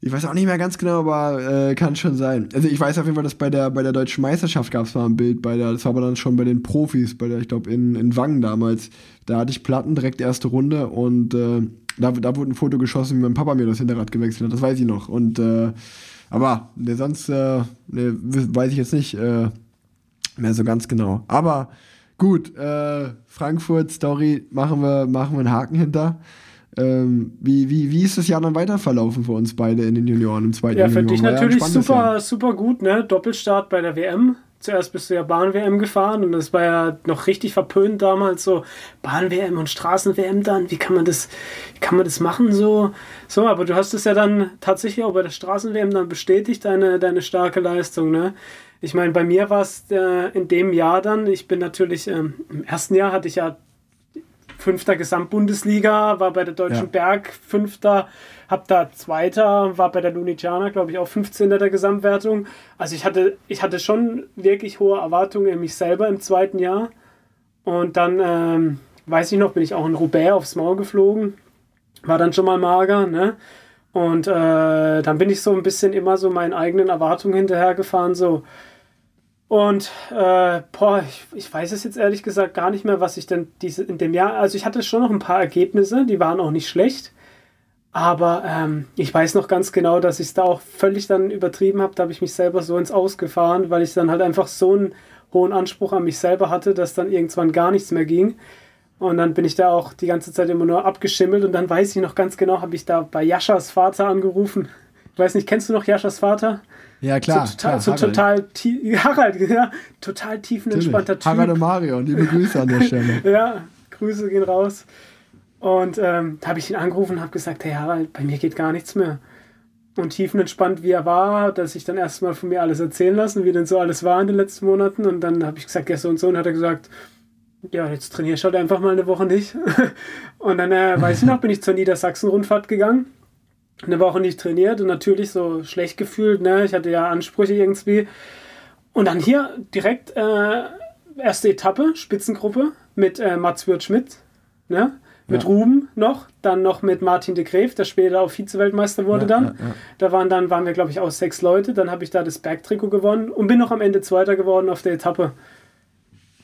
ich weiß auch nicht mehr ganz genau, aber äh, kann schon sein. Also ich weiß auf jeden Fall, dass bei der, bei der deutschen Meisterschaft gab es mal ein Bild, bei der, das war aber dann schon bei den Profis, bei der, ich glaube, in, in Wangen damals. Da hatte ich Platten, direkt erste Runde und äh, da, da wurde ein Foto geschossen, wie mein Papa mir das Hinterrad gewechselt hat, das weiß ich noch. Und äh, aber ne, sonst äh, ne, weiß ich jetzt nicht äh, mehr so ganz genau. Aber gut, äh, Frankfurt Story machen wir, machen wir einen Haken hinter. Ähm, wie, wie, wie ist das Jahr dann weiter verlaufen für uns beide in den Junioren im zweiten Ja, für Junioren? dich natürlich ja super, super gut, ne? Doppelstart bei der WM. Zuerst bist du ja Bahn-WM gefahren und das war ja noch richtig verpönt damals so Bahn-WM und Straßen-WM dann. Wie kann man das, wie kann man das machen so? So, aber du hast es ja dann tatsächlich auch bei der Straßen-WM dann bestätigt, deine, deine starke Leistung, ne? Ich meine, bei mir war es äh, in dem Jahr dann, ich bin natürlich, ähm, im ersten Jahr hatte ich ja fünfter Gesamtbundesliga, war bei der Deutschen ja. Berg fünfter, hab da zweiter, war bei der Luniciana, glaube ich, auch 15. der Gesamtwertung. Also ich hatte, ich hatte schon wirklich hohe Erwartungen in mich selber im zweiten Jahr. Und dann, ähm, weiß ich noch, bin ich auch in Roubaix aufs Maul geflogen. War dann schon mal mager, ne? Und äh, dann bin ich so ein bisschen immer so meinen eigenen Erwartungen hinterhergefahren, so, Und äh, boah, ich, ich weiß es jetzt ehrlich gesagt gar nicht mehr, was ich denn diese in dem Jahr. Also ich hatte schon noch ein paar Ergebnisse, die waren auch nicht schlecht. Aber ähm, ich weiß noch ganz genau, dass ich es da auch völlig dann übertrieben habe. Da habe ich mich selber so ins Ausgefahren, weil ich dann halt einfach so einen hohen Anspruch an mich selber hatte, dass dann irgendwann gar nichts mehr ging. Und dann bin ich da auch die ganze Zeit immer nur abgeschimmelt. Und dann weiß ich noch ganz genau, habe ich da bei Jaschas Vater angerufen. Ich weiß nicht, kennst du noch Jaschas Vater? Ja, klar. So total, klar, so Harald. total, Harald, ja, total tiefenentspannter Typ. Harald und Marion, liebe Grüße an der Stelle. Ja, Grüße gehen raus. Und ähm, da habe ich ihn angerufen und habe gesagt, hey Harald, bei mir geht gar nichts mehr. Und tiefenentspannt wie er war, dass ich dann erstmal von mir alles erzählen lassen, wie denn so alles war in den letzten Monaten. Und dann habe ich gesagt, ja so und so. Und hat er gesagt, ja, jetzt trainierst du halt einfach mal eine Woche nicht. und dann, äh, weiß ich noch, bin ich zur Niedersachsen-Rundfahrt gegangen. Eine Woche nicht trainiert und natürlich so schlecht gefühlt. Ne? Ich hatte ja Ansprüche irgendwie. Und dann hier direkt äh, erste Etappe, Spitzengruppe mit äh, Mats Wirth-Schmidt. Ne? Mit Ja. Ruben noch, dann noch mit Martin de Greef, der später auch Vize-Weltmeister wurde Ja, dann. ja. Da waren dann, waren wir, glaube ich, auch sechs Leute. Dann habe ich da das Bergtrikot gewonnen und bin noch am Ende Zweiter geworden auf der Etappe.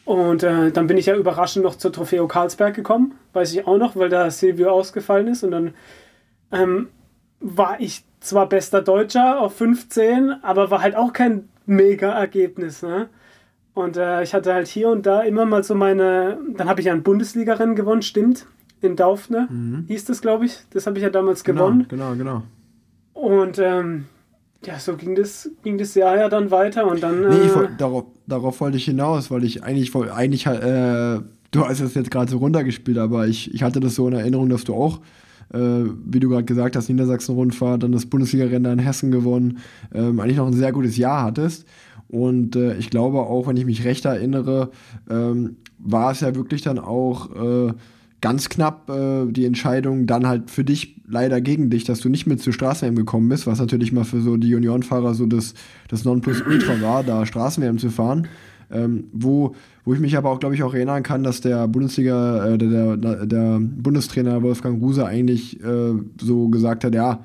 Und äh, dann bin ich ja überraschend noch zur Trofeo Karlsberg gekommen, weiß ich auch noch, weil da Silvio ausgefallen ist. Und dann ähm, war ich zwar bester Deutscher auf 15, aber war halt auch kein Mega-Ergebnis. Ne? Und äh, ich hatte halt hier und da immer mal so meine. Dann habe ich ja ein Bundesliga-Rennen gewonnen, stimmt. In Daufne hieß das, glaube ich. Das habe ich ja damals gewonnen. Genau, genau, genau. Und ähm, ja, so ging das, ging das Jahr ja dann weiter und dann. Nee, äh, wollt, darauf, darauf wollte ich hinaus, weil ich eigentlich, eigentlich äh, du hast es jetzt gerade so runtergespielt, aber ich, ich hatte das so in Erinnerung, dass du auch, äh, wie du gerade gesagt hast, Niedersachsen-Rundfahrt, dann das Bundesliga-Rennen in Hessen gewonnen, ähm, eigentlich noch ein sehr gutes Jahr hattest. Und äh, ich glaube auch, wenn ich mich recht erinnere, ähm, war es ja wirklich dann auch äh, ganz knapp äh, die Entscheidung dann halt für dich leider gegen dich, dass du nicht mit zur Straßen gekommen bist, was natürlich mal für so die Juniorenfahrer so das, das Nonplusultra war, da Straßen zu fahren. Ähm, wo, wo ich mich aber auch, glaube ich, auch erinnern kann, dass der Bundesliga, äh, der, der, der Bundestrainer Wolfgang Ruse eigentlich äh, so gesagt hat, ja,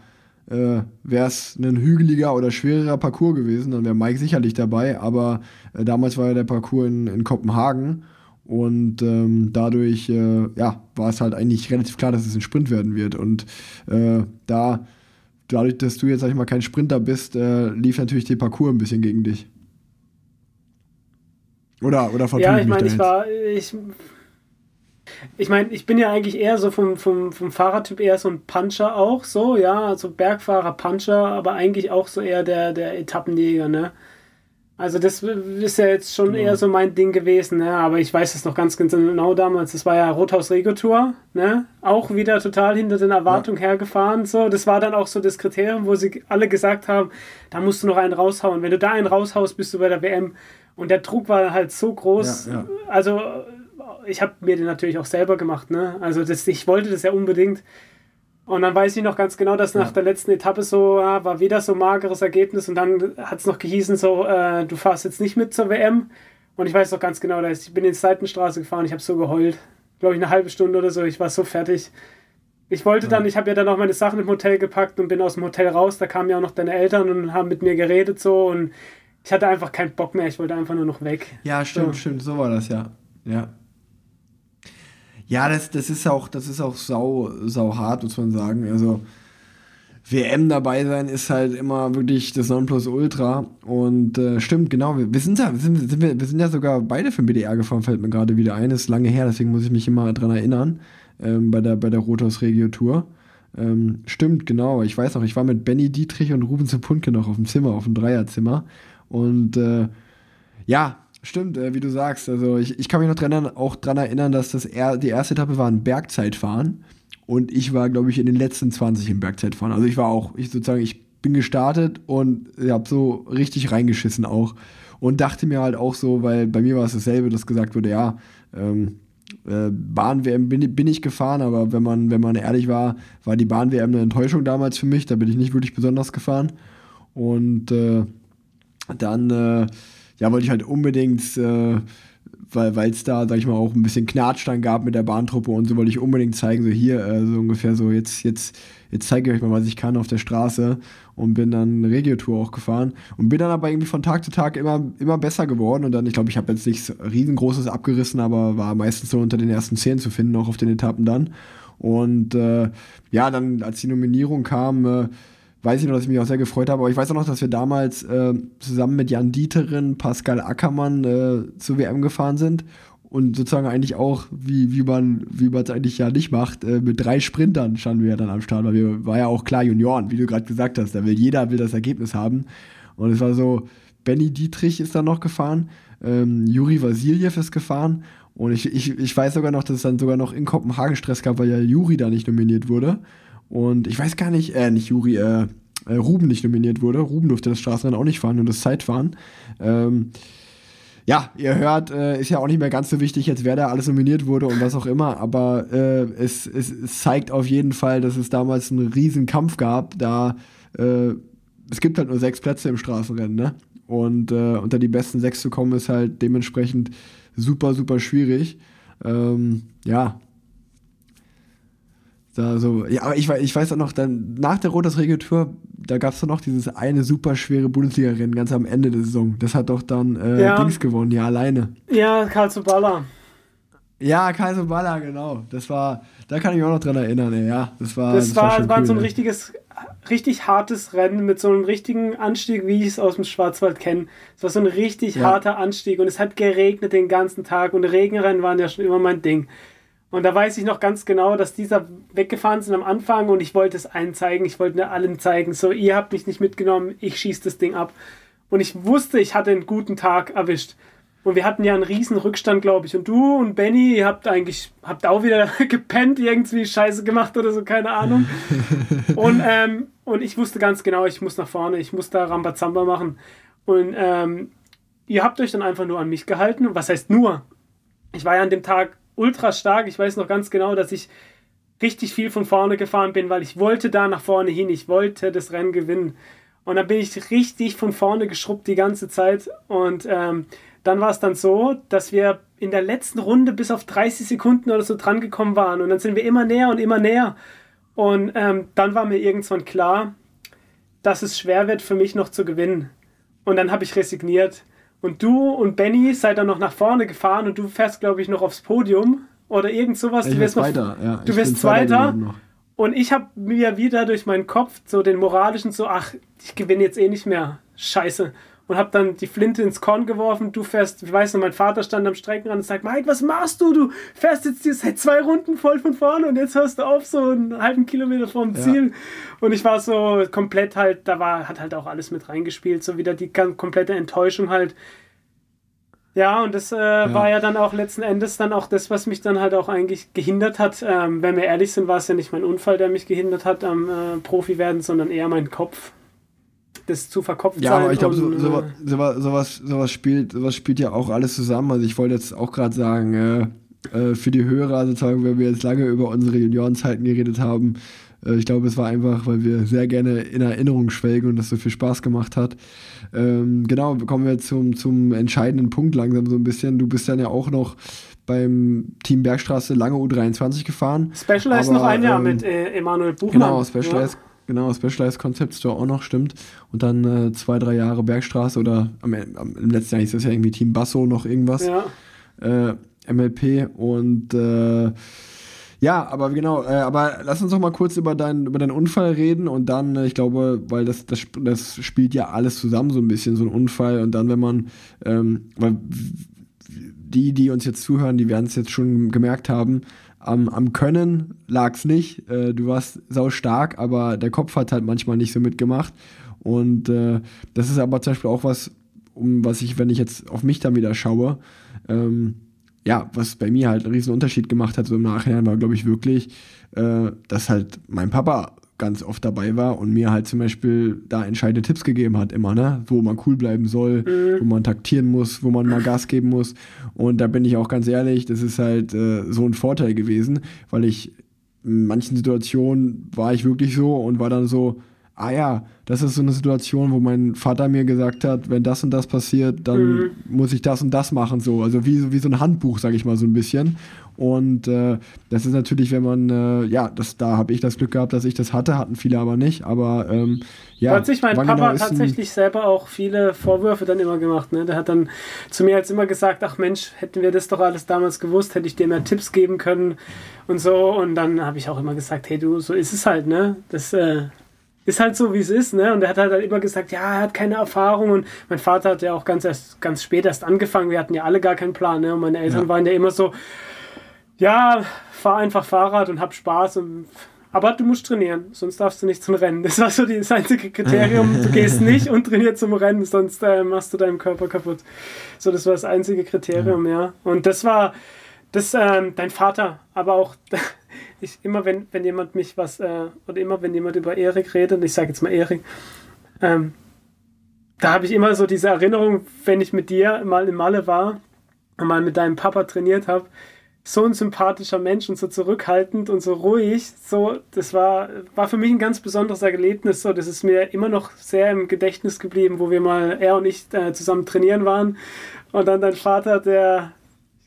äh, wäre es ein hügeliger oder schwererer Parcours gewesen, dann wäre Mike sicherlich dabei, aber äh, damals war ja der Parcours in, in Kopenhagen und ähm, dadurch äh, ja, war es halt eigentlich relativ klar, dass es ein Sprint werden wird. Und äh, da, dadurch, dass du jetzt, sag ich mal, kein Sprinter bist, lief natürlich der Parcours ein bisschen gegen dich. Oder, oder ja, ich meine, ich war. Ich, ich meine, ich bin ja eigentlich eher so vom, vom, vom Fahrertyp eher so ein Puncher auch, so, ja, also Bergfahrer, Puncher, aber eigentlich auch so eher der, der Etappenjäger, ne? Also das ist ja jetzt schon Genau. eher so mein Ding gewesen, ne? aber ich weiß es noch ganz ganz genau damals. Das war ja Rothaus Regio Tour, ne? Auch wieder total hinter den Erwartungen hergefahren. So, das war dann auch so das Kriterium, wo sie alle gesagt haben, da musst du noch einen raushauen. Wenn du da einen raushaust, bist du bei der WM. Und der Druck war halt so groß. Ja, ja. Also ich habe mir den natürlich auch selber gemacht, ne? Also das, ich wollte das ja unbedingt. Und dann weiß ich noch ganz genau, dass nach Ja. der letzten Etappe so ja, war wieder so mageres Ergebnis und dann hat es noch gehießen, so, äh, du fahrst jetzt nicht mit zur WM. Und ich weiß noch ganz genau, dass ich bin in die Seitenstraße gefahren, ich habe so geheult. Glaube ich, eine halbe Stunde oder so, ich war so fertig. Ich wollte dann, ich habe ja dann auch meine Sachen im Hotel gepackt und bin aus dem Hotel raus. Da kamen ja auch noch deine Eltern und haben mit mir geredet so und ich hatte einfach keinen Bock mehr, ich wollte einfach nur noch weg. Ja, stimmt, So. stimmt, so war das, ja. Ja. Ja, das, das ist auch, das ist auch sau, sau hart, muss man sagen. Also WM dabei sein ist halt immer wirklich das Nonplusultra. Und äh, stimmt, genau. Wir, wir sind ja, wir sind, sind wir, wir sind ja sogar beide für den BDR gefahren, fällt mir gerade wieder ein. Ist lange her, deswegen muss ich mich immer dran erinnern. Ähm, bei der, bei der Rothaus Regio Tour. Ähm, stimmt, genau. Ich weiß noch, ich war mit Benny Dietrich und Ruben Punke noch auf dem Zimmer, auf dem Dreierzimmer. Und äh, ja, stimmt, äh, wie du sagst. Also ich, ich kann mich noch dran, auch dran erinnern, dass das er, die erste Etappe war ein Bergzeitfahren. Und ich war, glaube ich, in den letzten 20 im Bergzeitfahren. Also ich war auch, ich sozusagen, ich bin gestartet und habe so richtig reingeschissen auch. Und dachte mir halt auch so, weil bei mir war es dasselbe, dass gesagt wurde, ja, ähm, äh, Bahn-WM bin, bin ich gefahren, aber wenn man, wenn man ehrlich war, war die Bahn-WM eine Enttäuschung damals für mich. Da bin ich nicht wirklich besonders gefahren. Und äh, dann äh, ja, wollte ich halt unbedingt äh, weil es da, sag ich mal, auch ein bisschen Knatsch dann gab mit der Bahntruppe und so wollte ich unbedingt zeigen, so hier, äh, so ungefähr so, jetzt, jetzt, jetzt zeige ich euch mal, was ich kann auf der Straße und bin dann Regio-Tour auch gefahren und bin dann aber irgendwie von Tag zu Tag immer, immer besser geworden und dann, ich glaube, ich habe jetzt nichts riesengroßes abgerissen, aber war meistens so unter den ersten zehn zu finden, auch auf den Etappen dann. Und äh, ja, dann als die Nominierung kam, äh, weiß ich noch, dass ich mich auch sehr gefreut habe. Aber ich weiß auch noch, dass wir damals äh, zusammen mit Jan Dieterin, Pascal Ackermann äh, zur WM gefahren sind und sozusagen eigentlich auch, wie, wie man wie es eigentlich ja nicht macht, äh, mit drei Sprintern standen wir ja dann am Start, weil wir war ja auch klar Junioren, wie du gerade gesagt hast, da will jeder will das Ergebnis haben und es war so, Benny Dietrich ist dann noch gefahren, ähm, Juri Vasiljev ist gefahren und ich, ich, ich weiß sogar noch, dass es dann sogar noch in Kopenhagen Stress gab, weil ja Juri da nicht nominiert wurde und ich weiß gar nicht, äh, nicht Juri, äh, äh, Ruben nicht nominiert wurde. Ruben durfte das Straßenrennen auch nicht fahren und das Zeitfahren. Ähm, ja, ihr hört, äh, ist ja auch nicht mehr ganz so wichtig jetzt, wer da alles nominiert wurde und was auch immer, aber äh, es, es, zeigt auf jeden Fall, dass es damals einen riesen Kampf gab, da äh, es gibt halt nur sechs Plätze im Straßenrennen, ne? Und äh, unter die besten sechs zu kommen, ist halt dementsprechend super, super schwierig. Ähm, ja, da so, ja, aber ich, ich weiß auch noch, dann nach der Rotas Regeltour, da gab es doch noch dieses eine super schwere Bundesliga-Rennen ganz am Ende der Saison. Das hat doch dann äh, ja. Dings gewonnen, ja, alleine. Ja, Karl Balla. Ja, Karl Balla, genau. Das war, da kann ich mich auch noch dran erinnern, ey. ja. Das war, das, das war, war, war cool, so ein ey. richtiges, richtig hartes Rennen mit so einem richtigen Anstieg, wie ich es aus dem Schwarzwald kenne. Es war so ein richtig ja. harter Anstieg und es hat geregnet den ganzen Tag und Regenrennen waren ja schon immer mein Ding. Und da weiß ich noch ganz genau, dass dieser weggefahren sind am Anfang und ich wollte es allen zeigen. Ich wollte allen zeigen, so, ihr habt mich nicht mitgenommen, ich schieße das Ding ab. Und ich wusste, ich hatte einen guten Tag erwischt. Und wir hatten ja einen riesen Rückstand, glaube ich. Und du und Benny, ihr habt eigentlich, habt auch wieder gepennt, irgendwie Scheiße gemacht oder so, keine Ahnung. und, ähm, und ich wusste ganz genau, ich muss nach vorne, ich muss da Rambazamba machen. Und ähm, ihr habt euch dann einfach nur an mich gehalten. Was heißt nur? Ich war ja an dem Tag ultra stark. Ich weiß noch ganz genau, dass ich richtig viel von vorne gefahren bin, weil ich wollte da nach vorne hin. Ich wollte das Rennen gewinnen. Und dann bin ich richtig von vorne geschrubbt die ganze Zeit. Und ähm, dann war es dann so, dass wir in der letzten Runde bis auf 30 Sekunden oder so dran gekommen waren. Und dann sind wir immer näher und immer näher. Und ähm, dann war mir irgendwann klar, dass es schwer wird für mich noch zu gewinnen. Und dann habe ich resigniert. Und du und Benny seid dann noch nach vorne gefahren und du fährst, glaube ich, noch aufs Podium oder irgend sowas. Ich du wirst noch, weiter, ja. Du wirst Zweiter. Und ich habe mir wieder durch meinen Kopf so den moralischen so, ach, ich gewinne jetzt eh nicht mehr. Scheiße und habe dann die Flinte ins Korn geworfen. Du fährst, ich weiß noch, mein Vater stand am Streckenrand und sagt, Mike, was machst du? Du fährst jetzt hier seit zwei Runden voll von vorne und jetzt hörst du auf, so einen halben Kilometer vom Ziel. Ja. Und ich war so komplett halt, da war, hat halt auch alles mit reingespielt, so wieder die komplette Enttäuschung halt. Ja, und das äh, ja. war ja dann auch letzten Endes dann auch das, was mich dann halt auch eigentlich gehindert hat. Ähm, wenn wir ehrlich sind, war es ja nicht mein Unfall, der mich gehindert hat am äh, Profi werden, sondern eher mein Kopf das zu verkopft ja, sein. Ja, aber ich glaube, so, so, so, sowas, sowas, spielt, sowas spielt ja auch alles zusammen. Also ich wollte jetzt auch gerade sagen, äh, äh, für die Hörer sozusagen, wenn wir jetzt lange über unsere Juniorenzeiten geredet haben, äh, ich glaube, es war einfach, weil wir sehr gerne in Erinnerung schwelgen und das so viel Spaß gemacht hat. Ähm, genau, kommen wir zum, zum entscheidenden Punkt langsam so ein bisschen. Du bist dann ja auch noch beim Team Bergstraße lange U23 gefahren. Specialized noch ein Jahr ähm, mit äh, Emanuel Buchmann. Genau, Specialized ja. Genau, Specialized Concept Store auch noch, stimmt. Und dann äh, zwei, drei Jahre Bergstraße oder am, am, im letzten Jahr hieß das ja irgendwie Team Basso noch irgendwas. Ja. Äh, MLP und äh, ja, aber genau, äh, aber lass uns doch mal kurz über, dein, über deinen Unfall reden und dann, äh, ich glaube, weil das, das, das spielt ja alles zusammen so ein bisschen, so ein Unfall und dann, wenn man, ähm, weil die, die uns jetzt zuhören, die werden es jetzt schon gemerkt haben, am, am Können lag es nicht. Äh, du warst sau stark, aber der Kopf hat halt manchmal nicht so mitgemacht. Und äh, das ist aber zum Beispiel auch was, um was ich, wenn ich jetzt auf mich dann wieder schaue, ähm, ja, was bei mir halt einen riesen Unterschied gemacht hat, so im Nachhinein war, glaube ich, wirklich, äh, dass halt mein Papa ganz oft dabei war und mir halt zum Beispiel da entscheidende Tipps gegeben hat, immer, ne? Wo man cool bleiben soll, mhm. wo man taktieren muss, wo man mal Gas geben muss. Und da bin ich auch ganz ehrlich, das ist halt äh, so ein Vorteil gewesen, weil ich in manchen Situationen war ich wirklich so und war dann so, ah ja, das ist so eine Situation, wo mein Vater mir gesagt hat, wenn das und das passiert, dann mhm. muss ich das und das machen, so. Also wie, wie so ein Handbuch, sage ich mal so ein bisschen. Und äh, das ist natürlich, wenn man, äh, ja, das, da habe ich das Glück gehabt, dass ich das hatte, hatten viele aber nicht. Aber ähm, ja. Hat sich mein Papa genau tatsächlich selber auch viele Vorwürfe dann immer gemacht. Ne? Der hat dann zu mir jetzt immer gesagt, ach Mensch, hätten wir das doch alles damals gewusst, hätte ich dir mehr Tipps geben können und so. Und dann habe ich auch immer gesagt, hey du, so ist es halt, ne? Das äh, ist halt so, wie es ist, ne? Und er hat halt immer gesagt, ja, er hat keine Erfahrung. Und mein Vater hat ja auch ganz erst, ganz spät erst angefangen. Wir hatten ja alle gar keinen Plan, ne? Und meine Eltern ja. waren ja immer so, ja, fahr einfach Fahrrad und hab Spaß. Und, aber du musst trainieren, sonst darfst du nicht zum Rennen. Das war so das einzige Kriterium. Du gehst nicht und trainierst zum Rennen, sonst äh, machst du deinen Körper kaputt. So, das war das einzige Kriterium, ja. ja. Und das war das, ähm, dein Vater, aber auch ich immer, wenn, wenn jemand mich was, äh, oder immer, wenn jemand über Erik redet, und ich sage jetzt mal Erik, ähm, da habe ich immer so diese Erinnerung, wenn ich mit dir mal in Malle war und mal mit deinem Papa trainiert habe, so ein sympathischer Mensch und so zurückhaltend und so ruhig. So, das war, war für mich ein ganz besonderes Erlebnis. So, das ist mir immer noch sehr im Gedächtnis geblieben, wo wir mal, er und ich, äh, zusammen trainieren waren. Und dann dein Vater, der,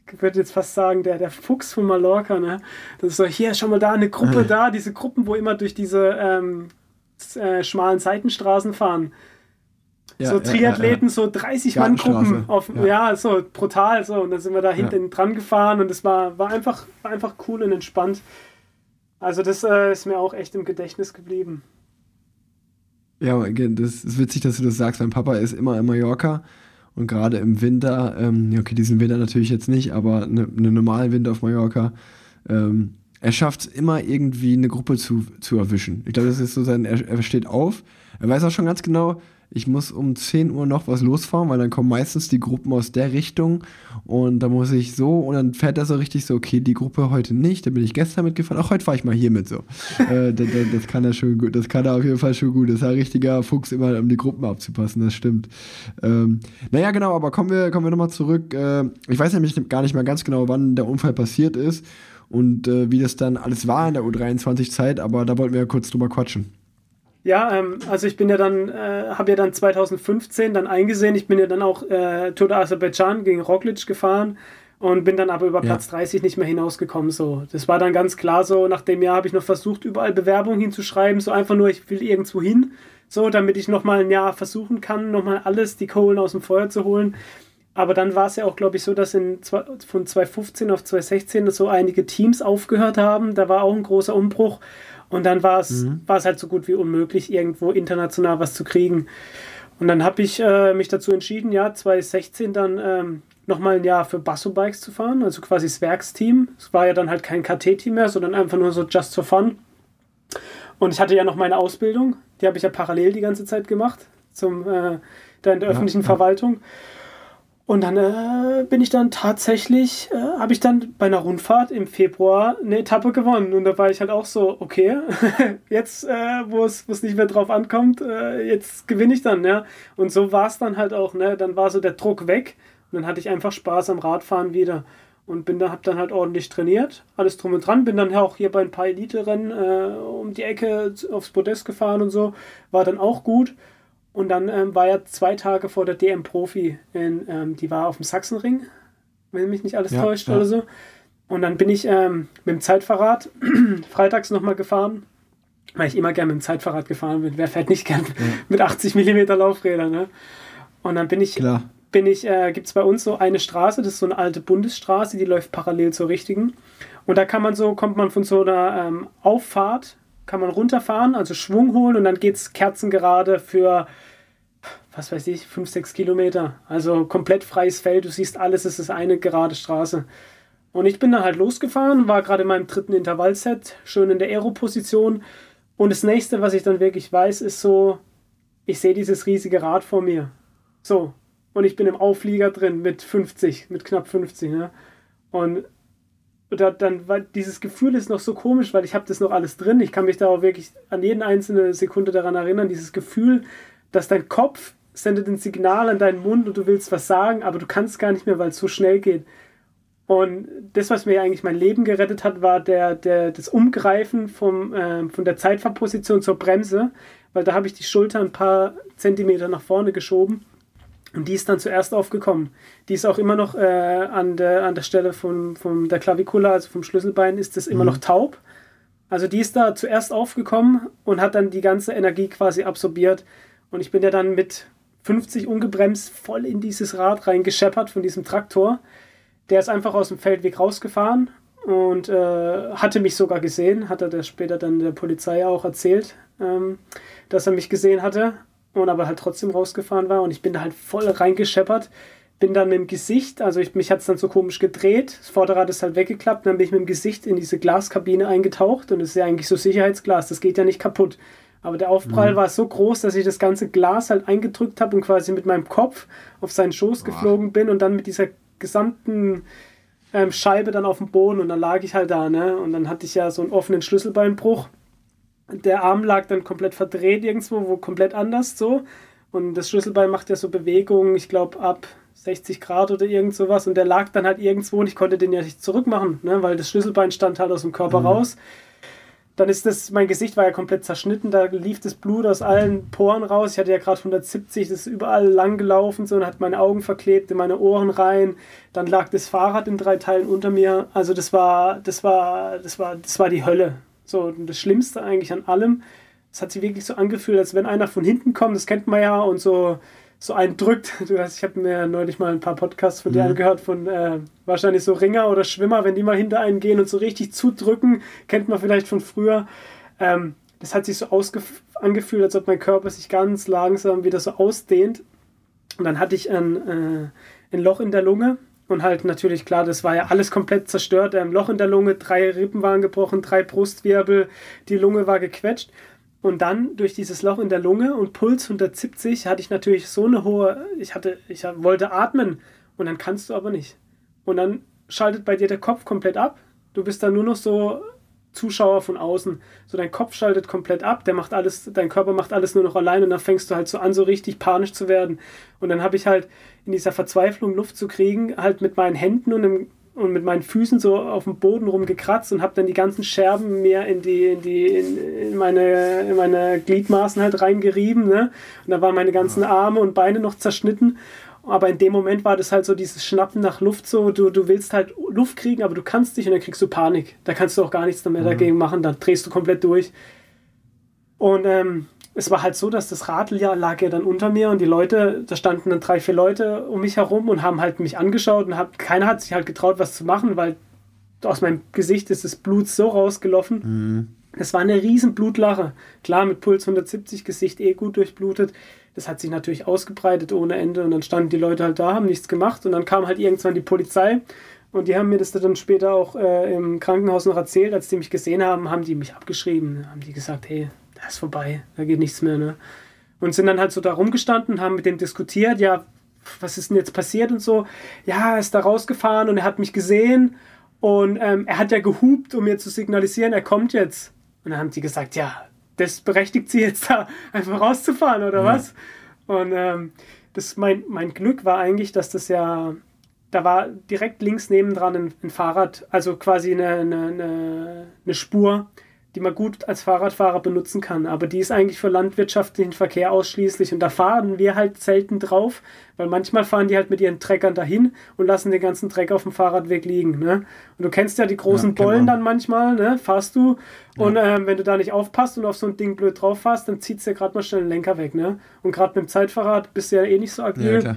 ich würde jetzt fast sagen, der, der Fuchs von Mallorca, ne? Das ist so, hier, schon mal da, eine Gruppe da, diese Gruppen, wo immer durch diese ähm, äh, schmalen Seitenstraßen fahren. Ja, so Triathleten, ja, so 30 Mann Gruppen auf, ja. so brutal so und dann sind wir da hinten dran gefahren und es war, war einfach, war einfach cool und entspannt. Also das äh, ist mir auch echt im Gedächtnis geblieben. Ja, das ist witzig, dass du das sagst. Mein Papa ist immer in Mallorca und gerade im Winter, ähm, okay, diesen Winter natürlich jetzt nicht, aber einen ne normalen Winter auf Mallorca, ähm, er schafft es immer irgendwie eine Gruppe zu, zu erwischen. Ich glaube, das ist so sein, er, er steht auf, er weiß auch schon ganz genau, ich muss um 10 Uhr noch was losfahren, weil dann kommen meistens die Gruppen aus der Richtung und da muss ich so und dann fährt er so richtig so, okay, die Gruppe heute nicht, da bin ich gestern mitgefahren, auch heute fahre ich mal hier mit so. äh, das, das, kann er schon gut, das kann er auf jeden Fall schon gut. Das ist ein richtiger Fuchs immer, um die Gruppen abzupassen, das stimmt. Ähm, naja, genau, aber kommen wir, kommen wir nochmal zurück. Äh, ich weiß nämlich gar nicht mehr ganz genau, wann der Unfall passiert ist und äh, wie das dann alles war in der U23-Zeit, aber da wollten wir ja kurz drüber quatschen. Ja, ähm, also ich bin ja dann, äh, habe ja dann 2015 dann eingesehen, ich bin ja dann auch äh, Tour de Aserbaidschan gegen Roglic gefahren und bin dann aber über Platz ja. 30 nicht mehr hinausgekommen. So, das war dann ganz klar so. Nach dem Jahr habe ich noch versucht, überall Bewerbungen hinzuschreiben, so einfach nur, ich will irgendwo hin, so, damit ich nochmal ein Jahr versuchen kann, nochmal alles, die Kohlen aus dem Feuer zu holen. Aber dann war es ja auch, glaube ich, so, dass in, von 2015 auf 2016 so einige Teams aufgehört haben. Da war auch ein großer Umbruch. Und dann war es mhm. halt so gut wie unmöglich, irgendwo international was zu kriegen. Und dann habe ich äh, mich dazu entschieden, ja, 2016 dann ähm, nochmal ein Jahr für Basso Bikes zu fahren, also quasi das Werksteam. Es war ja dann halt kein KT-Team mehr, sondern einfach nur so just for fun. Und ich hatte ja noch meine Ausbildung, die habe ich ja parallel die ganze Zeit gemacht, zum, äh, da in der ja, öffentlichen ja. Verwaltung. Und dann äh, bin ich dann tatsächlich, äh, habe ich dann bei einer Rundfahrt im Februar eine Etappe gewonnen. Und da war ich halt auch so, okay, jetzt, äh, wo es nicht mehr drauf ankommt, äh, jetzt gewinne ich dann, ja. Und so war es dann halt auch, ne? Dann war so der Druck weg und dann hatte ich einfach Spaß am Radfahren wieder. Und bin dann, hab dann halt ordentlich trainiert, alles drum und dran. Bin dann auch hier bei ein paar Elite-Rennen äh, um die Ecke aufs Podest gefahren und so. War dann auch gut. Und dann ähm, war er zwei Tage vor der DM Profi, in, ähm, die war auf dem Sachsenring, wenn mich nicht alles ja, täuscht ja. oder so. Und dann bin ich ähm, mit dem Zeitfahrrad freitags nochmal gefahren, weil ich immer gerne mit dem Zeitfahrrad gefahren bin. Wer fährt nicht gern ja. mit 80 mm Laufrädern, ne? Und dann bin ich, Klar. bin ich, äh, gibt es bei uns so eine Straße, das ist so eine alte Bundesstraße, die läuft parallel zur richtigen. Und da kann man so, kommt man von so einer ähm, Auffahrt kann man runterfahren, also Schwung holen und dann geht es kerzengerade für, was weiß ich, 5, 6 Kilometer. Also komplett freies Feld, du siehst alles, es ist eine gerade Straße. Und ich bin dann halt losgefahren, war gerade in meinem dritten Intervallset, schön in der Aero-Position. Und das nächste, was ich dann wirklich weiß, ist so, ich sehe dieses riesige Rad vor mir. So. Und ich bin im Auflieger drin mit 50, mit knapp 50. Ne? Und oder dann war dieses Gefühl ist noch so komisch, weil ich habe das noch alles drin. Ich kann mich da auch wirklich an jede einzelne Sekunde daran erinnern. Dieses Gefühl, dass dein Kopf sendet ein Signal an deinen Mund und du willst was sagen, aber du kannst gar nicht mehr, weil es so schnell geht. Und das, was mir eigentlich mein Leben gerettet hat, war der, der, das Umgreifen vom, äh, von der Zeitfahrposition zur Bremse, weil da habe ich die Schulter ein paar Zentimeter nach vorne geschoben und die ist dann zuerst aufgekommen. Die ist auch immer noch äh, an, der, an der Stelle von, von der Klavikula, also vom Schlüsselbein, ist das immer mhm. noch taub. Also die ist da zuerst aufgekommen und hat dann die ganze Energie quasi absorbiert. Und ich bin ja dann mit 50 ungebremst voll in dieses Rad reingescheppert von diesem Traktor. Der ist einfach aus dem Feldweg rausgefahren und äh, hatte mich sogar gesehen, hat er der später dann der Polizei auch erzählt, ähm, dass er mich gesehen hatte und aber halt trotzdem rausgefahren war und ich bin da halt voll reingescheppert. Bin dann mit dem Gesicht, also ich, mich hat es dann so komisch gedreht, das Vorderrad ist halt weggeklappt, dann bin ich mit dem Gesicht in diese Glaskabine eingetaucht und es ist ja eigentlich so Sicherheitsglas, das geht ja nicht kaputt. Aber der Aufprall mhm. war so groß, dass ich das ganze Glas halt eingedrückt habe und quasi mit meinem Kopf auf seinen Schoß Boah. geflogen bin und dann mit dieser gesamten ähm, Scheibe dann auf dem Boden und dann lag ich halt da, ne? Und dann hatte ich ja so einen offenen Schlüsselbeinbruch der Arm lag dann komplett verdreht irgendwo, wo komplett anders so. Und das Schlüsselbein macht ja so Bewegungen, ich glaube, ab 60 Grad oder irgend sowas. Und der lag dann halt irgendwo und ich konnte den ja nicht zurückmachen, ne? weil das Schlüsselbein stand halt aus dem Körper mhm. raus. Dann ist das, mein Gesicht war ja komplett zerschnitten, da lief das Blut aus allen Poren raus. Ich hatte ja gerade 170, das ist überall lang gelaufen so und hat meine Augen verklebt, in meine Ohren rein. Dann lag das Fahrrad in drei Teilen unter mir. Also das war, das war, das war, das war die Hölle. So, das Schlimmste eigentlich an allem, es hat sich wirklich so angefühlt, als wenn einer von hinten kommt, das kennt man ja, und so, so einen drückt. Du weißt, ich habe mir neulich mal ein paar Podcasts von dir mhm. angehört, von äh, wahrscheinlich so Ringer oder Schwimmer, wenn die mal hinter einen gehen und so richtig zudrücken, kennt man vielleicht von früher. Ähm, das hat sich so angefühlt, als ob mein Körper sich ganz langsam wieder so ausdehnt. Und dann hatte ich ein, äh, ein Loch in der Lunge und halt natürlich, klar, das war ja alles komplett zerstört. Ein Loch in der Lunge, drei Rippen waren gebrochen, drei Brustwirbel, die Lunge war gequetscht. Und dann durch dieses Loch in der Lunge und Puls 170 hatte ich natürlich so eine hohe, ich hatte, ich wollte atmen und dann kannst du aber nicht. Und dann schaltet bei dir der Kopf komplett ab. Du bist dann nur noch so Zuschauer von außen. So dein Kopf schaltet komplett ab, der macht alles, dein Körper macht alles nur noch allein und dann fängst du halt so an, so richtig panisch zu werden. Und dann habe ich halt in dieser Verzweiflung Luft zu kriegen, halt mit meinen Händen und, im, und mit meinen Füßen so auf dem Boden rumgekratzt und habe dann die ganzen Scherben mehr in die, in die, in, in, meine, in meine Gliedmaßen halt reingerieben, ne? Und da waren meine ganzen Arme und Beine noch zerschnitten. Aber in dem Moment war das halt so dieses Schnappen nach Luft so, du, du willst halt Luft kriegen, aber du kannst nicht und dann kriegst du Panik. Da kannst du auch gar nichts mehr mhm. dagegen machen, dann drehst du komplett durch. Und ähm, es war halt so, dass das Radl ja lag ja dann unter mir und die Leute, da standen dann drei, vier Leute um mich herum und haben halt mich angeschaut und hab, keiner hat sich halt getraut, was zu machen, weil aus meinem Gesicht ist das Blut so rausgelaufen. Mhm. Das war eine riesen Blutlache. Klar, mit Puls 170, Gesicht eh gut durchblutet. Das hat sich natürlich ausgebreitet ohne Ende und dann standen die Leute halt da, haben nichts gemacht und dann kam halt irgendwann die Polizei und die haben mir das dann später auch äh, im Krankenhaus noch erzählt, als die mich gesehen haben, haben die mich abgeschrieben, haben die gesagt, hey, das ist vorbei, da geht nichts mehr, ne? Und sind dann halt so da rumgestanden, haben mit dem diskutiert, ja, was ist denn jetzt passiert und so. Ja, er ist da rausgefahren und er hat mich gesehen und ähm, er hat ja gehupt, um mir zu signalisieren, er kommt jetzt. Und dann haben die gesagt, ja, das berechtigt sie jetzt da einfach rauszufahren oder ja. was? Und ähm, das mein, mein Glück war eigentlich, dass das ja, da war direkt links nebendran ein, ein Fahrrad, also quasi eine, eine, eine Spur, die man gut als Fahrradfahrer benutzen kann. Aber die ist eigentlich für landwirtschaftlichen Verkehr ausschließlich. Und da fahren wir halt selten drauf, weil manchmal fahren die halt mit ihren Treckern dahin und lassen den ganzen Dreck auf dem Fahrradweg liegen. Ne? Und du kennst ja die großen ja, Bollen dann manchmal, ne? fahrst du. Und ja. ähm, wenn du da nicht aufpasst und auf so ein Ding blöd drauf fährst, dann zieht es dir gerade mal schnell den Lenker weg. Ne? Und gerade mit dem Zeitfahrrad bist du ja eh nicht so agil. Ja,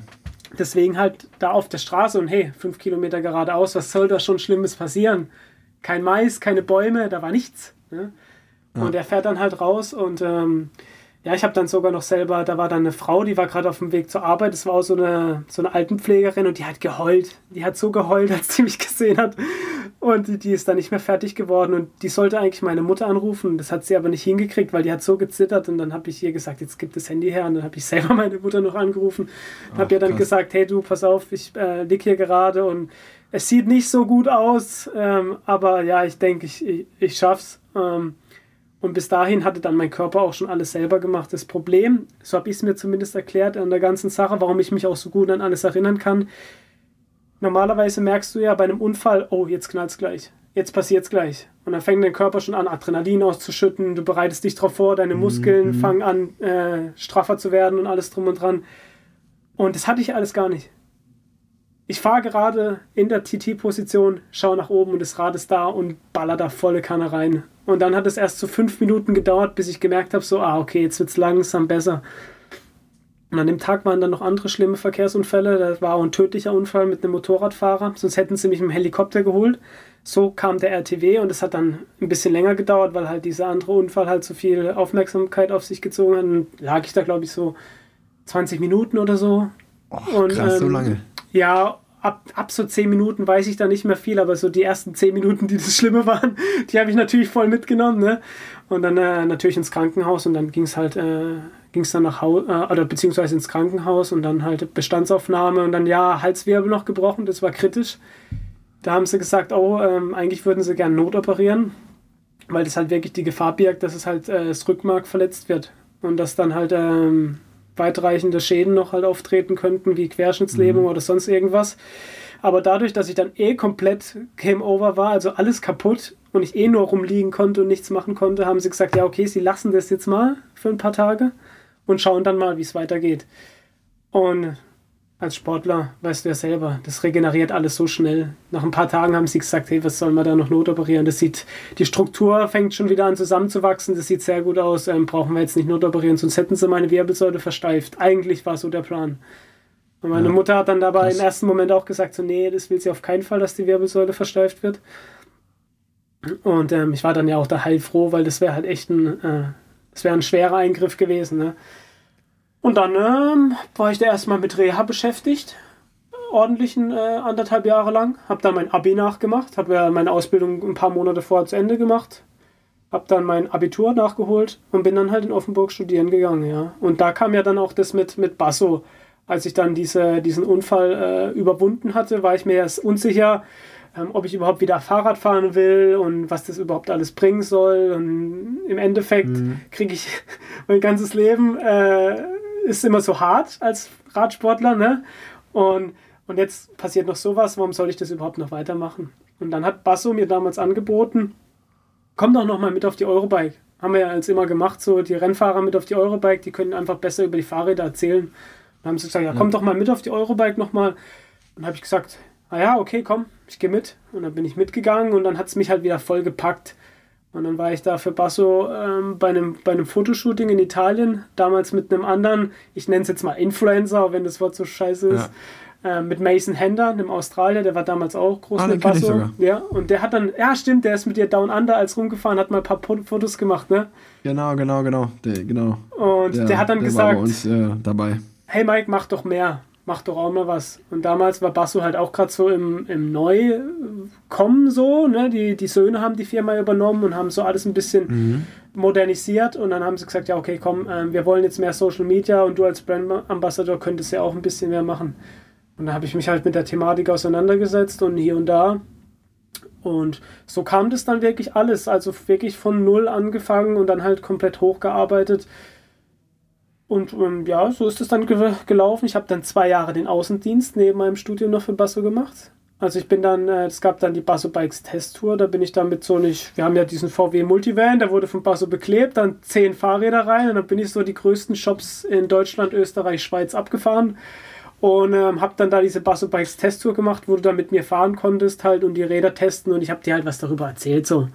Deswegen halt da auf der Straße und hey, fünf Kilometer geradeaus, was soll da schon Schlimmes passieren? Kein Mais, keine Bäume, da war nichts. Ne? Ja. Und er fährt dann halt raus und ähm, ja, ich habe dann sogar noch selber, da war dann eine Frau, die war gerade auf dem Weg zur Arbeit, das war auch so eine, so eine Altenpflegerin und die hat geheult. Die hat so geheult, als sie mich gesehen hat. Und die, die ist dann nicht mehr fertig geworden und die sollte eigentlich meine Mutter anrufen. Das hat sie aber nicht hingekriegt, weil die hat so gezittert und dann habe ich ihr gesagt, jetzt gib das Handy her und dann habe ich selber meine Mutter noch angerufen. Habe ihr dann krass. gesagt, hey du, pass auf, ich äh, lieg hier gerade und es sieht nicht so gut aus, ähm, aber ja, ich denke, ich, ich, ich schaff's. Ähm, und bis dahin hatte dann mein Körper auch schon alles selber gemacht. Das Problem, so habe ich es mir zumindest erklärt an der ganzen Sache, warum ich mich auch so gut an alles erinnern kann. Normalerweise merkst du ja bei einem Unfall, oh, jetzt knallt es gleich. jetzt passiert's gleich. Und dann fängt dein Körper schon an, Adrenalin auszuschütten, du bereitest dich darauf vor, deine Muskeln mhm. fangen an, äh, straffer zu werden und alles drum und dran. Und das hatte ich alles gar nicht. Ich fahre gerade in der TT-Position, schaue nach oben und das Rad ist da und baller da volle Kanne rein. Und dann hat es erst so fünf Minuten gedauert, bis ich gemerkt habe, so, ah, okay, jetzt wird es langsam besser. Und an dem Tag waren dann noch andere schlimme Verkehrsunfälle. Da war auch ein tödlicher Unfall mit einem Motorradfahrer. Sonst hätten sie mich im Helikopter geholt. So kam der RTW und es hat dann ein bisschen länger gedauert, weil halt dieser andere Unfall halt so viel Aufmerksamkeit auf sich gezogen hat. Und lag ich da, glaube ich, so 20 Minuten oder so. Oh, und, krass, ähm, so lange. Ja, ab, ab so 10 Minuten weiß ich da nicht mehr viel, aber so die ersten 10 Minuten, die das Schlimme waren, die habe ich natürlich voll mitgenommen. Ne? Und dann äh, natürlich ins Krankenhaus und dann ging es halt, äh, ging es dann nach Hause, äh, oder beziehungsweise ins Krankenhaus und dann halt Bestandsaufnahme und dann ja, Halswirbel noch gebrochen, das war kritisch. Da haben sie gesagt, oh, ähm, eigentlich würden sie gerne notoperieren, weil das halt wirklich die Gefahr birgt, dass es halt äh, das Rückmark verletzt wird und dass dann halt ähm, weitreichende Schäden noch halt auftreten könnten, wie Querschnittslähmung mhm. oder sonst irgendwas. Aber dadurch, dass ich dann eh komplett Game Over war, also alles kaputt und ich eh nur rumliegen konnte und nichts machen konnte, haben sie gesagt, ja, okay, sie lassen das jetzt mal für ein paar Tage und schauen dann mal, wie es weitergeht. Und als Sportler weißt du ja selber, das regeneriert alles so schnell. Nach ein paar Tagen haben sie gesagt, hey, was soll man da noch notoperieren? Das sieht, die Struktur fängt schon wieder an zusammenzuwachsen, das sieht sehr gut aus, ähm, brauchen wir jetzt nicht notoperieren, sonst hätten sie meine Wirbelsäule versteift. Eigentlich war so der Plan. Und meine ja, Mutter hat dann dabei krass. im ersten Moment auch gesagt, so, nee, das will sie auf keinen Fall, dass die Wirbelsäule versteift wird. Und ähm, ich war dann ja auch da heilfroh, weil das wäre halt echt ein, äh, das wäre ein schwerer Eingriff gewesen. Ne? Und dann ähm, war ich da erstmal mit Reha beschäftigt, ordentlichen äh, anderthalb Jahre lang. Habe dann mein Abi nachgemacht, habe meine Ausbildung ein paar Monate vorher zu Ende gemacht. Habe dann mein Abitur nachgeholt und bin dann halt in Offenburg studieren gegangen, ja. Und da kam ja dann auch das mit, mit Basso. Als ich dann diese, diesen Unfall äh, überwunden hatte, war ich mir erst unsicher, ähm, ob ich überhaupt wieder Fahrrad fahren will und was das überhaupt alles bringen soll. Und im Endeffekt mhm. kriege ich mein ganzes Leben äh, ist immer so hart als Radsportler, ne? Und, und jetzt passiert noch sowas, warum soll ich das überhaupt noch weitermachen? Und dann hat Basso mir damals angeboten, komm doch noch mal mit auf die Eurobike. Haben wir ja als immer gemacht, so die Rennfahrer mit auf die Eurobike, die können einfach besser über die Fahrräder erzählen. Dann haben sie gesagt, ja, komm doch mal mit auf die Eurobike nochmal. Und habe ich gesagt, ah ja, okay, komm, ich gehe mit. Und dann bin ich mitgegangen und dann hat es mich halt wieder voll gepackt. Und dann war ich da für Basso ähm, bei, einem, bei einem Fotoshooting in Italien, damals mit einem anderen, ich nenne es jetzt mal Influencer, wenn das Wort so scheiße ist, ja. äh, mit Mason Hender, einem Australier, der war damals auch groß ah, mit Basso. Ja, und der hat dann, ja stimmt, der ist mit dir Down Under als rumgefahren, hat mal ein paar Fotos gemacht, ne? Genau, genau, genau, der, genau. Und der, der hat dann der gesagt, war bei uns äh, dabei. Hey Mike, mach doch mehr mach doch auch mal was. Und damals war Basso halt auch gerade so im, im Neukommen so, ne? Die, die Söhne haben die Firma übernommen und haben so alles ein bisschen mhm. modernisiert und dann haben sie gesagt, ja okay, komm, äh, wir wollen jetzt mehr Social Media und du als Brand Ambassador könntest ja auch ein bisschen mehr machen. Und da habe ich mich halt mit der Thematik auseinandergesetzt und hier und da. Und so kam das dann wirklich alles, also wirklich von null angefangen und dann halt komplett hochgearbeitet. Und ähm, ja, so ist es dann ge gelaufen. Ich habe dann zwei Jahre den Außendienst neben meinem Studium noch für Basso gemacht. Also ich bin dann, äh, es gab dann die Basso Bikes Testtour, da bin ich dann mit so nicht, wir haben ja diesen VW Multivan, der wurde von Basso beklebt, dann zehn Fahrräder rein und dann bin ich so die größten Shops in Deutschland, Österreich, Schweiz abgefahren und ähm, habe dann da diese Basso Bikes Testtour gemacht, wo du dann mit mir fahren konntest halt und die Räder testen und ich habe dir halt was darüber erzählt so.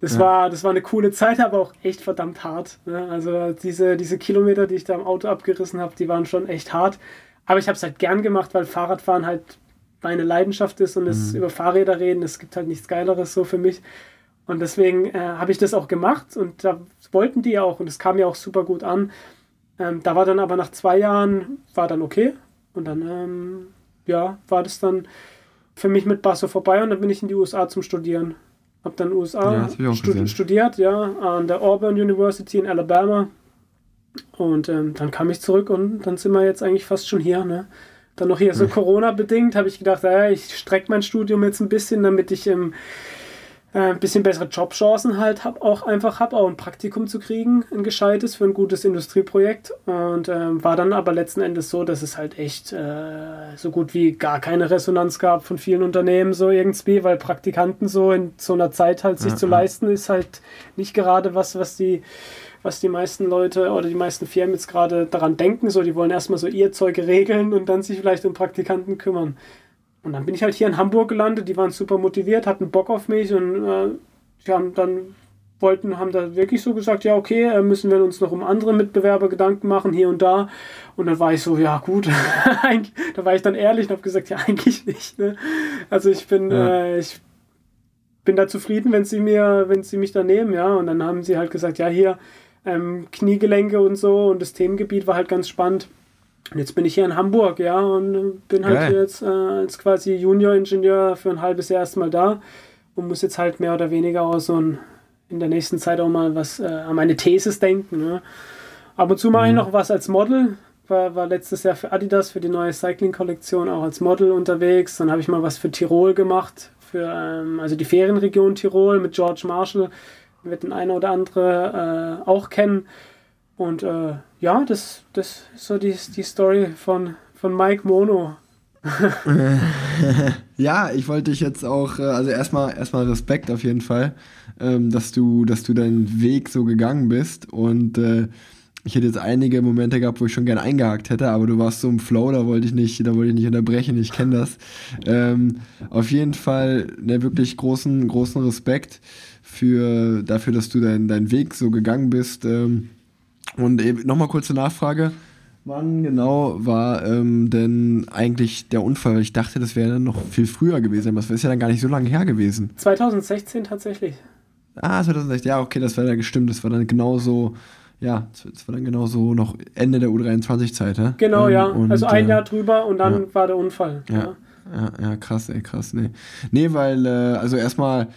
Das, ja. war, das war eine coole Zeit, aber auch echt verdammt hart. Ne? Also diese, diese Kilometer, die ich da im Auto abgerissen habe, die waren schon echt hart. Aber ich habe es halt gern gemacht, weil Fahrradfahren halt meine Leidenschaft ist und es mhm. über Fahrräder reden, es gibt halt nichts Geileres so für mich. Und deswegen äh, habe ich das auch gemacht und da wollten die ja auch und es kam ja auch super gut an. Ähm, da war dann aber nach zwei Jahren, war dann okay. Und dann, ähm, ja, war das dann für mich mit Basso vorbei und dann bin ich in die USA zum Studieren. Habe dann USA ja, studi studiert, ja, an der Auburn University in Alabama. Und ähm, dann kam ich zurück und dann sind wir jetzt eigentlich fast schon hier. Ne? Dann noch hier so Corona-bedingt habe ich gedacht, ja, ich strecke mein Studium jetzt ein bisschen, damit ich im ein äh, bisschen bessere Jobchancen halt hab auch einfach hab auch ein Praktikum zu kriegen, ein gescheites für ein gutes Industrieprojekt. Und ähm, war dann aber letzten Endes so, dass es halt echt äh, so gut wie gar keine Resonanz gab von vielen Unternehmen so irgendwie, weil Praktikanten so in so einer Zeit halt sich ja, zu leisten ist halt nicht gerade was, was die was die meisten Leute oder die meisten Firmen jetzt gerade daran denken, so die wollen erstmal so ihr Zeug regeln und dann sich vielleicht um Praktikanten kümmern. Und dann bin ich halt hier in Hamburg gelandet, die waren super motiviert, hatten Bock auf mich und äh, die haben dann wollten, haben da wirklich so gesagt, ja, okay, äh, müssen wir uns noch um andere Mitbewerber Gedanken machen, hier und da. Und dann war ich so, ja, gut. da war ich dann ehrlich und habe gesagt, ja, eigentlich nicht. Ne? Also ich bin, ja. äh, ich bin da zufrieden, wenn sie mir, wenn sie mich da nehmen, ja. Und dann haben sie halt gesagt, ja, hier, ähm, Kniegelenke und so und das Themengebiet war halt ganz spannend. Und jetzt bin ich hier in Hamburg, ja, und bin halt Geil. jetzt äh, als quasi Junior-Ingenieur für ein halbes Jahr erstmal da und muss jetzt halt mehr oder weniger auch so ein, in der nächsten Zeit auch mal was äh, an meine Thesis denken. Ne? Ab und zu mache ich mhm. noch was als Model. War, war letztes Jahr für Adidas, für die neue Cycling-Kollektion auch als Model unterwegs. Dann habe ich mal was für Tirol gemacht, für ähm, also die Ferienregion Tirol mit George Marshall. Wird den eine oder andere äh, auch kennen. Und äh, ja, das, das ist so die, die Story von, von Mike Mono. ja, ich wollte dich jetzt auch, äh, also erstmal erstmal Respekt auf jeden Fall, ähm, dass du, dass du deinen Weg so gegangen bist und äh, ich hätte jetzt einige Momente gehabt, wo ich schon gerne eingehakt hätte, aber du warst so im Flow, da wollte ich nicht, da wollte ich nicht unterbrechen, ich kenne das. Ähm, auf jeden Fall ne, wirklich großen, großen Respekt für dafür, dass du deinen dein Weg so gegangen bist. Ähm, und nochmal kurze Nachfrage. Wann genau war ähm, denn eigentlich der Unfall? Ich dachte, das wäre dann noch viel früher gewesen, aber das ist ja dann gar nicht so lange her gewesen. 2016 tatsächlich. Ah, 2016, ja, okay, das war dann gestimmt. Das war dann genauso, ja, das war dann genauso noch Ende der U23-Zeit, ja? Genau, ähm, ja. Und, also ein Jahr äh, drüber und dann ja. war der Unfall. Ja, ja, ja, ja krass, ey, krass, nee. Nee, weil, äh, also erstmal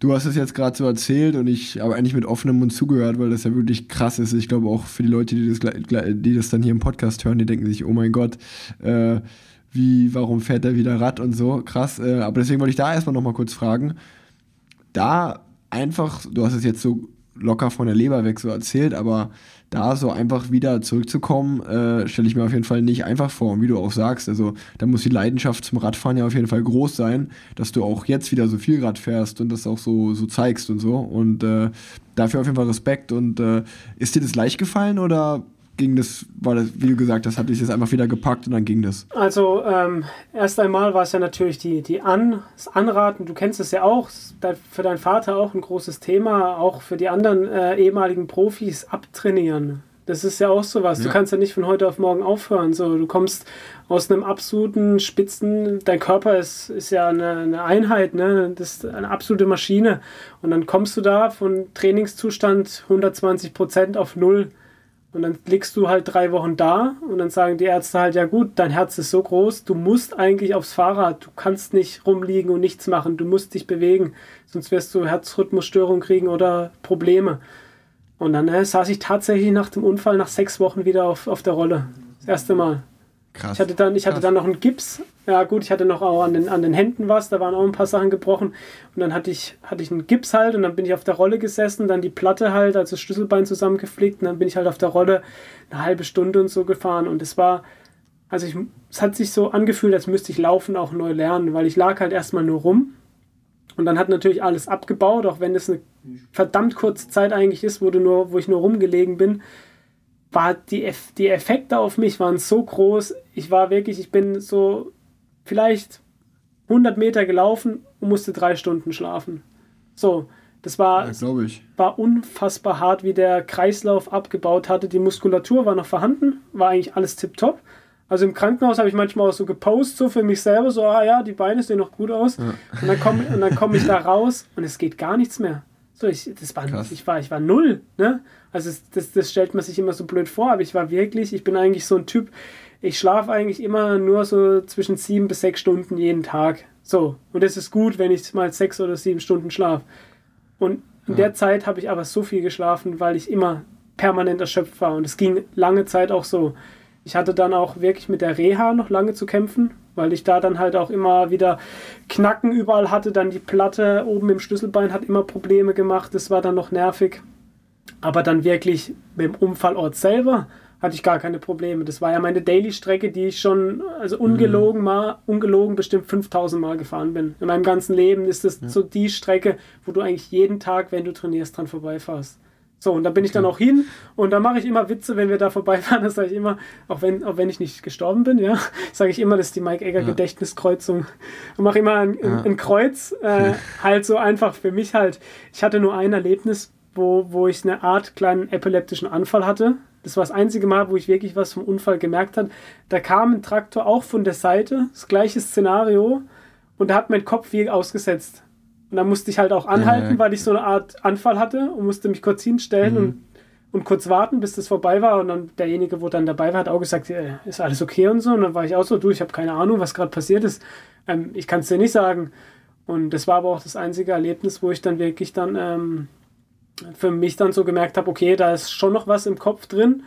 du hast es jetzt gerade so erzählt und ich habe eigentlich mit offenem Mund zugehört, weil das ja wirklich krass ist. Ich glaube auch für die Leute, die das, die das dann hier im Podcast hören, die denken sich, oh mein Gott, äh, wie, warum fährt er wieder Rad und so, krass. Äh, aber deswegen wollte ich da erstmal nochmal kurz fragen. Da einfach, du hast es jetzt so locker von der Leber weg so erzählt, aber da so einfach wieder zurückzukommen, äh, stelle ich mir auf jeden Fall nicht einfach vor. Und wie du auch sagst, also da muss die Leidenschaft zum Radfahren ja auf jeden Fall groß sein, dass du auch jetzt wieder so viel Rad fährst und das auch so, so zeigst und so. Und äh, dafür auf jeden Fall Respekt. Und äh, ist dir das leicht gefallen oder ging das, war das, wie du gesagt hast, hatte ich das einfach wieder gepackt und dann ging das? Also, ähm, erst einmal war es ja natürlich die, die An, das Anraten, du kennst es ja auch, für deinen Vater auch ein großes Thema, auch für die anderen äh, ehemaligen Profis abtrainieren. Das ist ja auch sowas. Ja. Du kannst ja nicht von heute auf morgen aufhören. So, du kommst aus einem absoluten Spitzen, dein Körper ist, ist ja eine, eine Einheit, ne? Das ist eine absolute Maschine. Und dann kommst du da von Trainingszustand 120 Prozent auf null und dann liegst du halt drei Wochen da und dann sagen die Ärzte halt, ja gut, dein Herz ist so groß, du musst eigentlich aufs Fahrrad, du kannst nicht rumliegen und nichts machen, du musst dich bewegen, sonst wirst du Herzrhythmusstörung kriegen oder Probleme. Und dann äh, saß ich tatsächlich nach dem Unfall nach sechs Wochen wieder auf, auf der Rolle. Das erste Mal. Krass. Ich hatte dann, ich hatte dann noch einen Gips. Ja gut, ich hatte noch auch an den, an den Händen was, da waren auch ein paar Sachen gebrochen. Und dann hatte ich, hatte ich einen Gips halt und dann bin ich auf der Rolle gesessen, dann die Platte halt, also das Schlüsselbein zusammengeflickt und dann bin ich halt auf der Rolle eine halbe Stunde und so gefahren. Und es war, also ich, es hat sich so angefühlt, als müsste ich laufen auch neu lernen, weil ich lag halt erstmal nur rum. Und dann hat natürlich alles abgebaut, auch wenn es eine verdammt kurze Zeit eigentlich ist, wo, du nur, wo ich nur rumgelegen bin war die, die Effekte auf mich waren so groß. Ich war wirklich, ich bin so vielleicht 100 Meter gelaufen und musste drei Stunden schlafen. So, das war, ja, war unfassbar hart, wie der Kreislauf abgebaut hatte. Die Muskulatur war noch vorhanden, war eigentlich alles tipptopp. Also im Krankenhaus habe ich manchmal auch so gepostet, so für mich selber, so, ah ja, die Beine sehen noch gut aus. Ja. Und dann komme komm ich da raus und es geht gar nichts mehr. So, ich, das war, ich, war, ich war null. Ne? Also das, das stellt man sich immer so blöd vor, aber ich war wirklich, ich bin eigentlich so ein Typ, ich schlafe eigentlich immer nur so zwischen sieben bis sechs Stunden jeden Tag. So, und das ist gut, wenn ich mal sechs oder sieben Stunden schlafe. Und in ja. der Zeit habe ich aber so viel geschlafen, weil ich immer permanent erschöpft war. Und es ging lange Zeit auch so. Ich hatte dann auch wirklich mit der Reha noch lange zu kämpfen, weil ich da dann halt auch immer wieder Knacken überall hatte. Dann die Platte oben im Schlüsselbein hat immer Probleme gemacht. Das war dann noch nervig. Aber dann wirklich mit dem Unfallort selber hatte ich gar keine Probleme. Das war ja meine Daily-Strecke, die ich schon, also ungelogen mal, ungelogen bestimmt 5000 Mal gefahren bin. In meinem ganzen Leben ist das ja. so die Strecke, wo du eigentlich jeden Tag, wenn du trainierst, dran vorbeifährst. So, und da bin ich dann auch hin und da mache ich immer Witze, wenn wir da vorbeifahren. Das sage ich immer, auch wenn, auch wenn ich nicht gestorben bin, ja, sage ich immer, das ist die Mike Egger ja. Gedächtniskreuzung. Und mache immer ein, ja. ein Kreuz, äh, halt so einfach für mich halt. Ich hatte nur ein Erlebnis, wo, wo ich eine Art kleinen epileptischen Anfall hatte. Das war das einzige Mal, wo ich wirklich was vom Unfall gemerkt habe. Da kam ein Traktor auch von der Seite, das gleiche Szenario, und da hat mein Kopf wie ausgesetzt. Und dann musste ich halt auch anhalten, ja, weil ich so eine Art Anfall hatte und musste mich kurz hinstellen mhm. und, und kurz warten, bis das vorbei war. Und dann derjenige, wo dann dabei war, hat auch gesagt, ja, ist alles okay und so. Und dann war ich auch so, du, ich habe keine Ahnung, was gerade passiert ist. Ähm, ich kann es dir nicht sagen. Und das war aber auch das einzige Erlebnis, wo ich dann wirklich dann ähm, für mich dann so gemerkt habe, okay, da ist schon noch was im Kopf drin.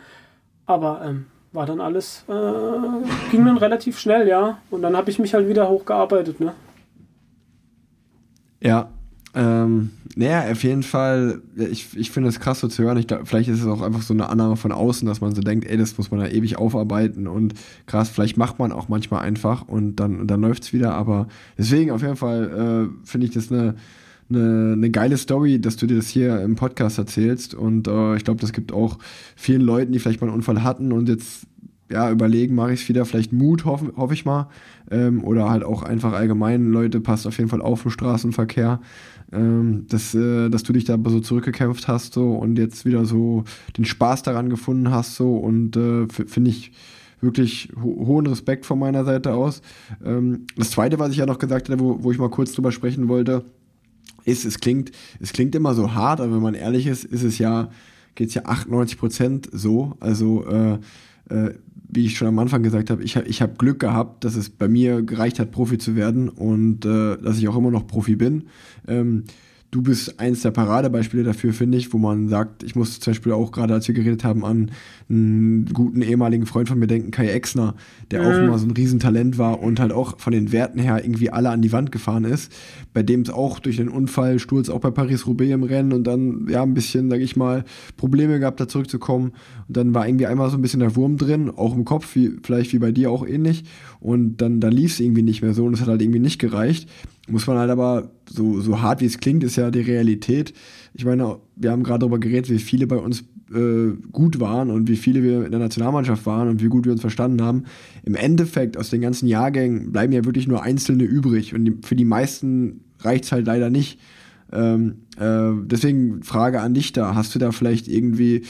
Aber ähm, war dann alles, äh, ging dann relativ schnell, ja. Und dann habe ich mich halt wieder hochgearbeitet, ne? Ja, ähm, naja, auf jeden Fall, ich, ich finde es krass so zu hören. Ich glaub, vielleicht ist es auch einfach so eine Annahme von außen, dass man so denkt, ey, das muss man da ewig aufarbeiten und krass, vielleicht macht man auch manchmal einfach und dann, dann läuft es wieder. Aber deswegen auf jeden Fall äh, finde ich das eine, eine, eine geile Story, dass du dir das hier im Podcast erzählst. Und äh, ich glaube, das gibt auch vielen Leuten, die vielleicht mal einen Unfall hatten und jetzt ja, überlegen, mache ich es wieder, vielleicht Mut, hoffe hoff ich mal. Ähm, oder halt auch einfach allgemein, Leute, passt auf jeden Fall auf im Straßenverkehr ähm, dass, äh, dass du dich da so zurückgekämpft hast so und jetzt wieder so den Spaß daran gefunden hast so und äh, finde ich wirklich ho hohen Respekt von meiner Seite aus. Ähm, das zweite, was ich ja noch gesagt hatte, wo, wo ich mal kurz drüber sprechen wollte, ist, es klingt, es klingt immer so hart, aber wenn man ehrlich ist, ist es ja, geht es ja 98 Prozent so. Also äh, äh, wie ich schon am Anfang gesagt habe, ich, ich habe Glück gehabt, dass es bei mir gereicht hat, Profi zu werden und äh, dass ich auch immer noch Profi bin. Ähm, du bist eins der Paradebeispiele dafür, finde ich, wo man sagt, ich muss zum Beispiel auch gerade, als wir geredet haben, an einen guten ehemaligen Freund von mir denken, Kai Exner, der mhm. auch immer so ein Riesentalent war und halt auch von den Werten her irgendwie alle an die Wand gefahren ist, bei dem es auch durch den Unfall, Sturz auch bei Paris-Roubaix im Rennen und dann, ja, ein bisschen, sag ich mal, Probleme gehabt, da zurückzukommen. Und dann war irgendwie einmal so ein bisschen der Wurm drin, auch im Kopf, wie, vielleicht wie bei dir auch ähnlich. Und dann, dann lief es irgendwie nicht mehr so und es hat halt irgendwie nicht gereicht. Muss man halt aber, so, so hart wie es klingt, ist ja die Realität. Ich meine, wir haben gerade darüber geredet, wie viele bei uns äh, gut waren und wie viele wir in der Nationalmannschaft waren und wie gut wir uns verstanden haben. Im Endeffekt, aus den ganzen Jahrgängen bleiben ja wirklich nur Einzelne übrig und die, für die meisten reicht es halt leider nicht. Ähm, äh, deswegen Frage an dich da, hast du da vielleicht irgendwie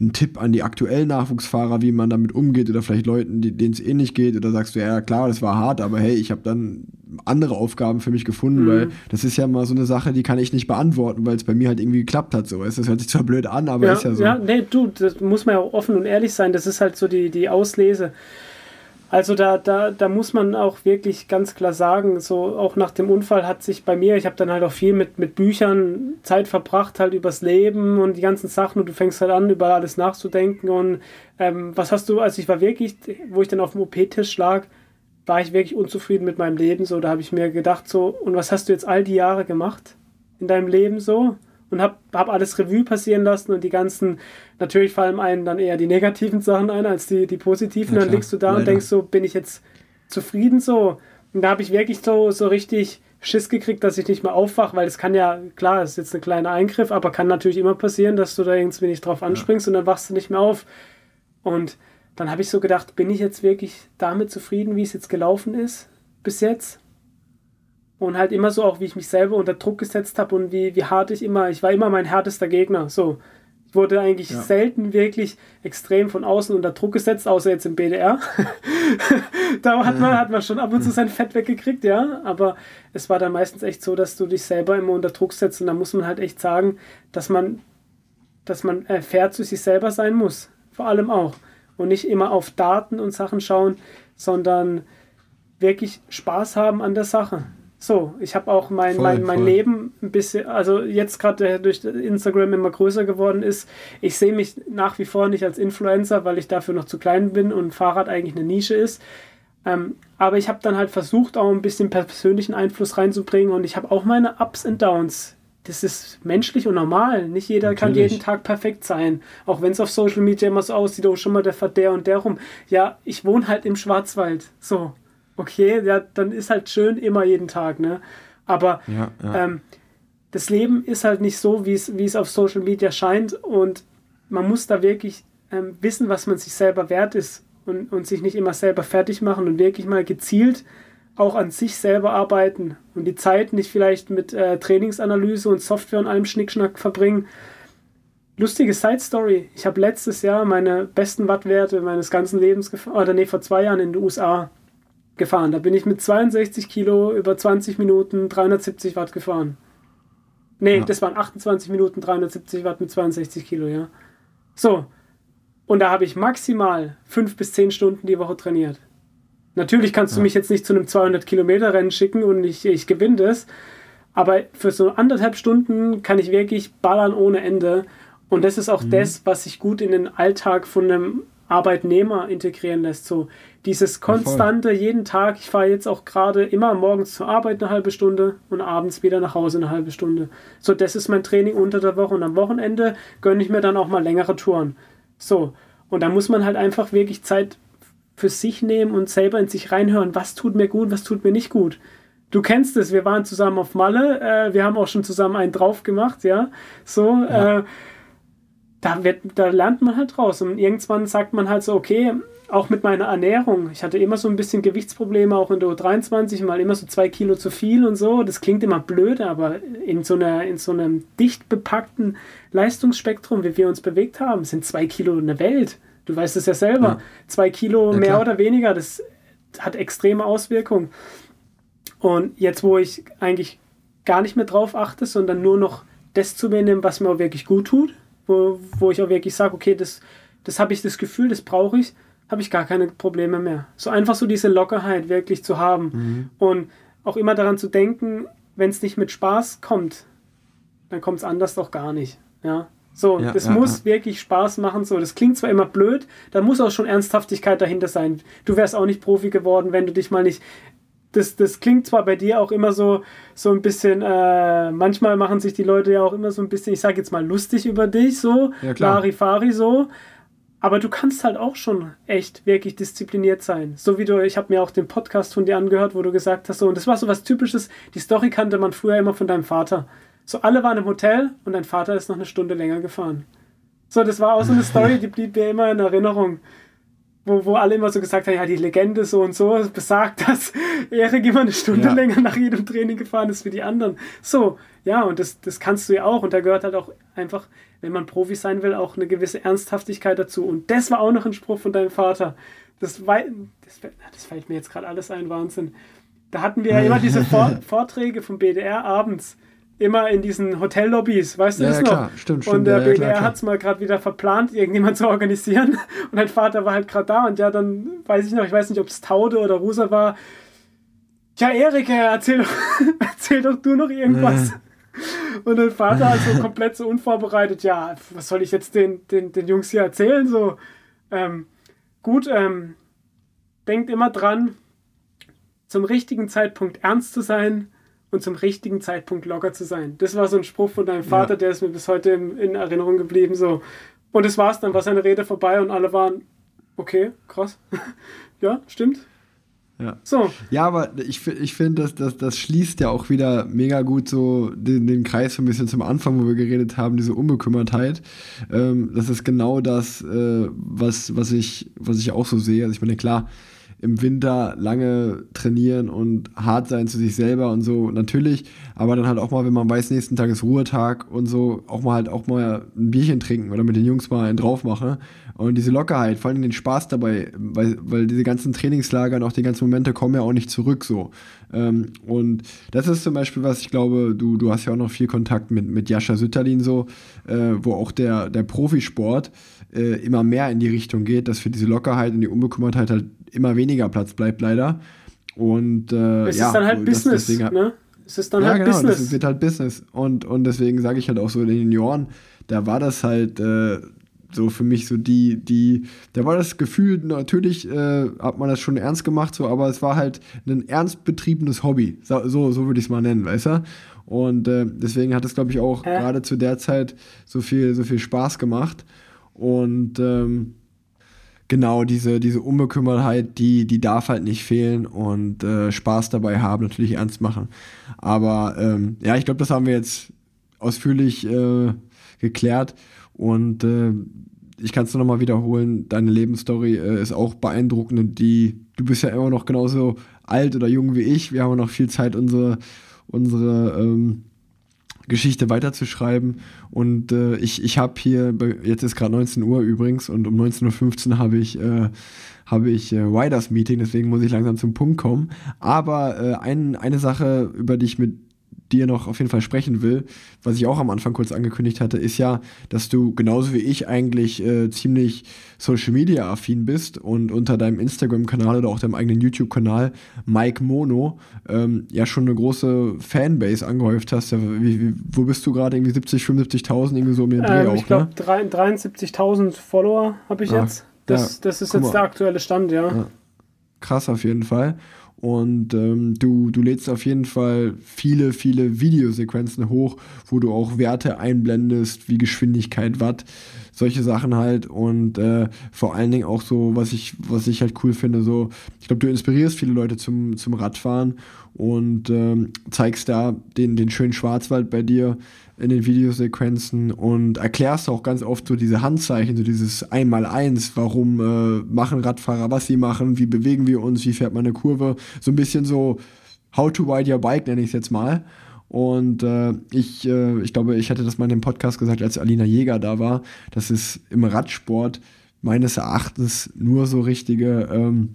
einen Tipp an die aktuellen Nachwuchsfahrer, wie man damit umgeht oder vielleicht Leuten, denen es ähnlich geht oder sagst du, ja klar, das war hart, aber hey, ich habe dann andere Aufgaben für mich gefunden, mhm. weil das ist ja mal so eine Sache, die kann ich nicht beantworten, weil es bei mir halt irgendwie geklappt hat. So, das hört sich zwar blöd an, aber ja, ist ja so. Ja, nee, du, das muss man ja offen und ehrlich sein. Das ist halt so die, die Auslese. Also da, da, da muss man auch wirklich ganz klar sagen, so auch nach dem Unfall hat sich bei mir, ich habe dann halt auch viel mit, mit Büchern Zeit verbracht, halt übers Leben und die ganzen Sachen und du fängst halt an, über alles nachzudenken und ähm, was hast du, also ich war wirklich, wo ich dann auf dem OP-Tisch lag, war ich wirklich unzufrieden mit meinem Leben, so, da habe ich mir gedacht, so, und was hast du jetzt all die Jahre gemacht in deinem Leben so? Und habe hab alles Revue passieren lassen und die ganzen, natürlich fallen einem dann eher die negativen Sachen ein als die, die positiven. Ja, dann liegst du da leider. und denkst so, bin ich jetzt zufrieden so? Und da habe ich wirklich so, so richtig Schiss gekriegt, dass ich nicht mehr aufwache, weil es kann ja, klar, es ist jetzt ein kleiner Eingriff, aber kann natürlich immer passieren, dass du da irgendwie nicht drauf anspringst ja. und dann wachst du nicht mehr auf. Und dann habe ich so gedacht, bin ich jetzt wirklich damit zufrieden, wie es jetzt gelaufen ist bis jetzt? Und halt immer so auch, wie ich mich selber unter Druck gesetzt habe und wie, wie hart ich immer, ich war immer mein härtester Gegner. So, ich wurde eigentlich ja. selten wirklich extrem von außen unter Druck gesetzt, außer jetzt im BDR. da hat man, hat man schon ab und zu sein Fett weggekriegt, ja. Aber es war dann meistens echt so, dass du dich selber immer unter Druck setzt und da muss man halt echt sagen, dass man, dass man äh, fair zu sich selber sein muss. Vor allem auch. Und nicht immer auf Daten und Sachen schauen, sondern wirklich Spaß haben an der Sache. So, ich habe auch mein, voll, mein, mein voll. Leben ein bisschen, also jetzt gerade durch Instagram immer größer geworden ist. Ich sehe mich nach wie vor nicht als Influencer, weil ich dafür noch zu klein bin und Fahrrad eigentlich eine Nische ist. Ähm, aber ich habe dann halt versucht, auch ein bisschen persönlichen Einfluss reinzubringen und ich habe auch meine Ups und Downs. Das ist menschlich und normal. Nicht jeder Natürlich. kann jeden Tag perfekt sein. Auch wenn es auf Social Media immer so aussieht, oh, schon mal der der und der rum. Ja, ich wohne halt im Schwarzwald. So, okay, ja, dann ist halt schön immer jeden Tag, ne? Aber ja, ja. Ähm, das Leben ist halt nicht so, wie es auf Social Media scheint und man muss da wirklich ähm, wissen, was man sich selber wert ist und, und sich nicht immer selber fertig machen und wirklich mal gezielt auch an sich selber arbeiten und die Zeit nicht vielleicht mit äh, Trainingsanalyse und Software und allem Schnickschnack verbringen. Lustige Side Story. Ich habe letztes Jahr meine besten Wattwerte meines ganzen Lebens gefahren, oder nee, vor zwei Jahren in den USA gefahren. Da bin ich mit 62 Kilo über 20 Minuten 370 Watt gefahren. Nee, ja. das waren 28 Minuten 370 Watt mit 62 Kilo, ja. So, und da habe ich maximal fünf bis zehn Stunden die Woche trainiert. Natürlich kannst ja. du mich jetzt nicht zu einem 200 Kilometer Rennen schicken und ich, ich gewinne das. Aber für so anderthalb Stunden kann ich wirklich ballern ohne Ende. Und das ist auch mhm. das, was sich gut in den Alltag von einem Arbeitnehmer integrieren lässt. So dieses konstante, jeden Tag, ich fahre jetzt auch gerade immer morgens zur Arbeit eine halbe Stunde und abends wieder nach Hause eine halbe Stunde. So, das ist mein Training unter der Woche und am Wochenende gönne ich mir dann auch mal längere Touren. So, und da muss man halt einfach wirklich Zeit für sich nehmen und selber in sich reinhören, was tut mir gut, was tut mir nicht gut. Du kennst es, wir waren zusammen auf Malle, äh, wir haben auch schon zusammen einen drauf gemacht, ja. So, ja. Äh, da, wird, da lernt man halt raus. Und irgendwann sagt man halt so, okay, auch mit meiner Ernährung. Ich hatte immer so ein bisschen Gewichtsprobleme, auch in der U23, mal immer so zwei Kilo zu viel und so. Das klingt immer blöd, aber in so, einer, in so einem dicht bepackten Leistungsspektrum, wie wir uns bewegt haben, sind zwei Kilo eine Welt. Du weißt es ja selber. Ja. Zwei Kilo ja, mehr oder weniger, das hat extreme Auswirkungen. Und jetzt, wo ich eigentlich gar nicht mehr drauf achte, sondern nur noch das zu mir nehme, was mir auch wirklich gut tut, wo, wo ich auch wirklich sage, okay, das, das habe ich das Gefühl, das brauche ich, habe ich gar keine Probleme mehr. So einfach so diese Lockerheit wirklich zu haben mhm. und auch immer daran zu denken, wenn es nicht mit Spaß kommt, dann kommt es anders doch gar nicht. Ja. So, ja, das ja, muss ja. wirklich Spaß machen. So, das klingt zwar immer blöd, da muss auch schon Ernsthaftigkeit dahinter sein. Du wärst auch nicht Profi geworden, wenn du dich mal nicht das, das klingt zwar bei dir auch immer so, so ein bisschen, äh, manchmal machen sich die Leute ja auch immer so ein bisschen, ich sag jetzt mal, lustig über dich, so, ja, Larifari so. Aber du kannst halt auch schon echt wirklich diszipliniert sein. So wie du, ich habe mir auch den Podcast von dir angehört, wo du gesagt hast, so, und das war so was Typisches, die Story kannte man früher immer von deinem Vater. So, alle waren im Hotel und dein Vater ist noch eine Stunde länger gefahren. So, das war auch so eine Story, die blieb mir immer in Erinnerung wo, wo alle immer so gesagt haben, ja, die Legende so und so besagt, dass Erik immer eine Stunde ja. länger nach jedem Training gefahren ist wie die anderen. So, ja, und das, das kannst du ja auch. Und da gehört halt auch einfach, wenn man Profi sein will, auch eine gewisse Ernsthaftigkeit dazu. Und das war auch noch ein Spruch von deinem Vater. Das, war, das, das fällt mir jetzt gerade alles ein, Wahnsinn. Da hatten wir ja immer diese Vorträge vom BDR abends immer in diesen Hotellobbys, weißt du ja, das ja, noch? Klar. Stimmt, stimmt. Und der ja, BDR hat es mal gerade wieder verplant, irgendjemand zu organisieren. Und dein Vater war halt gerade da und ja, dann weiß ich noch, ich weiß nicht, ob es Taude oder Rusa war. Ja, Erik, erzähl doch, erzähl doch du noch irgendwas. Und dein Vater halt so komplett so unvorbereitet, ja, was soll ich jetzt den, den, den Jungs hier erzählen? So, ähm, gut, ähm, denkt immer dran, zum richtigen Zeitpunkt ernst zu sein und zum richtigen Zeitpunkt locker zu sein. Das war so ein Spruch von deinem Vater, ja. der ist mir bis heute in, in Erinnerung geblieben. So. Und das war's, dann war seine Rede vorbei und alle waren, okay, krass. ja, stimmt. Ja. So. ja, aber ich, ich finde, das, das, das schließt ja auch wieder mega gut so den, den Kreis so ein bisschen zum Anfang, wo wir geredet haben, diese Unbekümmertheit. Ähm, das ist genau das, äh, was, was, ich, was ich auch so sehe. Also ich meine, klar, im Winter lange trainieren und hart sein zu sich selber und so, natürlich, aber dann halt auch mal, wenn man weiß, nächsten Tag ist Ruhetag und so, auch mal halt auch mal ein Bierchen trinken oder mit den Jungs mal einen drauf machen und diese Lockerheit, vor allem den Spaß dabei, weil, weil diese ganzen Trainingslager und auch die ganzen Momente kommen ja auch nicht zurück so. Ähm, und das ist zum Beispiel was, ich glaube, du, du hast ja auch noch viel Kontakt mit, mit Jascha Sütterlin so, äh, wo auch der, der Profisport äh, immer mehr in die Richtung geht, dass für diese Lockerheit und die Unbekümmertheit halt immer weniger Platz bleibt, leider. Und äh, es ja, ist dann halt Business, deswegen, ne? Es ist dann ja, halt genau, Business. Es wird halt Business. Und, und deswegen sage ich halt auch so in den Junioren, da war das halt, äh, so für mich so die, die, da war das Gefühl, natürlich äh, hat man das schon ernst gemacht, so, aber es war halt ein ernst betriebenes Hobby. So, so, so würde ich es mal nennen, weißt du? Und äh, deswegen hat es, glaube ich, auch gerade zu der Zeit so viel, so viel Spaß gemacht. Und ähm, genau diese, diese Unbekümmertheit, die, die darf halt nicht fehlen und äh, Spaß dabei haben, natürlich ernst machen. Aber ähm, ja, ich glaube, das haben wir jetzt ausführlich äh, geklärt. Und äh, ich kann es nur nochmal wiederholen, deine Lebensstory äh, ist auch beeindruckend. Die, du bist ja immer noch genauso alt oder jung wie ich. Wir haben noch viel Zeit, unsere, unsere ähm, Geschichte weiterzuschreiben. Und äh, ich, ich habe hier, jetzt ist gerade 19 Uhr übrigens und um 19.15 Uhr habe ich, äh, hab ich äh, Riders Meeting, deswegen muss ich langsam zum Punkt kommen. Aber äh, ein, eine Sache, über die ich mit dir noch auf jeden Fall sprechen will, was ich auch am Anfang kurz angekündigt hatte, ist ja, dass du genauso wie ich eigentlich äh, ziemlich Social Media affin bist und unter deinem Instagram-Kanal oder auch deinem eigenen YouTube-Kanal Mike Mono ähm, ja schon eine große Fanbase angehäuft hast. Ja, wie, wie, wo bist du gerade? Irgendwie 70, 75.000 irgendwie so um den Dreh ähm, auch, Ich glaube, ne? 73.000 Follower habe ich ah, jetzt. Das, ja, das ist jetzt mal. der aktuelle Stand, ja. ja. Krass auf jeden Fall. Und ähm, du, du lädst auf jeden Fall viele, viele Videosequenzen hoch, wo du auch Werte einblendest, wie Geschwindigkeit, Watt, solche Sachen halt. Und äh, vor allen Dingen auch so, was ich, was ich halt cool finde, so, ich glaube, du inspirierst viele Leute zum, zum Radfahren und ähm, zeigst da den, den schönen Schwarzwald bei dir in den Videosequenzen und erklärst auch ganz oft so diese Handzeichen, so dieses Einmal-Eins, warum äh, machen Radfahrer, was sie machen, wie bewegen wir uns, wie fährt man eine Kurve, so ein bisschen so How to ride your bike, nenne ich es jetzt mal. Und äh, ich, äh, ich glaube, ich hatte das mal in dem Podcast gesagt, als Alina Jäger da war, dass es im Radsport meines Erachtens nur so richtige ähm,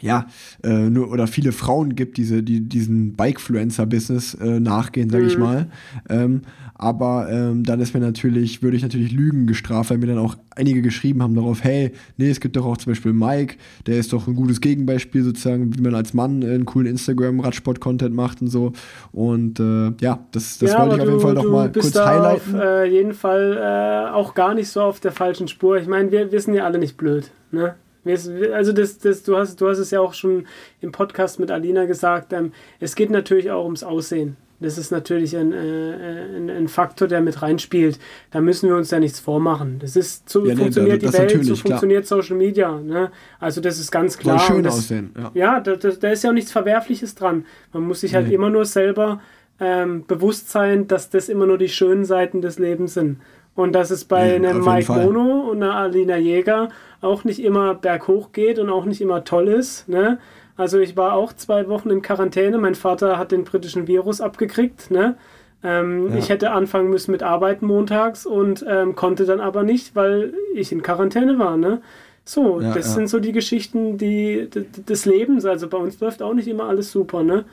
ja, äh, nur oder viele Frauen gibt, diese, die diesen Bikefluencer-Business äh, nachgehen, sage mhm. ich mal. Ähm, aber ähm, dann ist mir natürlich, würde ich natürlich Lügen gestraft, weil mir dann auch einige geschrieben haben darauf, hey, nee, es gibt doch auch zum Beispiel Mike, der ist doch ein gutes Gegenbeispiel sozusagen, wie man als Mann einen coolen Instagram-Radsport-Content macht und so. Und äh, ja, das, das ja, wollte ich auf jeden Fall nochmal kurz da highlighten. Auf äh, jeden Fall äh, auch gar nicht so auf der falschen Spur. Ich meine, wir, wir sind ja alle nicht blöd. Ne? Also das, das, du, hast, du hast es ja auch schon im Podcast mit Alina gesagt, ähm, es geht natürlich auch ums Aussehen. Das ist natürlich ein, äh, ein, ein, Faktor, der mit reinspielt. Da müssen wir uns ja nichts vormachen. Das ist so ja, funktioniert nee, die Welt, so funktioniert klar. Social Media. Ne? Also das ist ganz klar. Soll schön das, aussehen. Ja, ja da, da, da, ist ja auch nichts Verwerfliches dran. Man muss sich halt nee. immer nur selber ähm, bewusst sein, dass das immer nur die schönen Seiten des Lebens sind. Und dass es bei ja, einem Mike Mono und einer Alina Jäger auch nicht immer berghoch geht und auch nicht immer toll ist. Ne? Also ich war auch zwei Wochen in Quarantäne. Mein Vater hat den britischen Virus abgekriegt. Ne? Ähm, ja. Ich hätte anfangen müssen mit Arbeiten montags und ähm, konnte dann aber nicht, weil ich in Quarantäne war. Ne? So, ja, das ja. sind so die Geschichten die, des Lebens. Also bei uns läuft auch nicht immer alles super. Ne?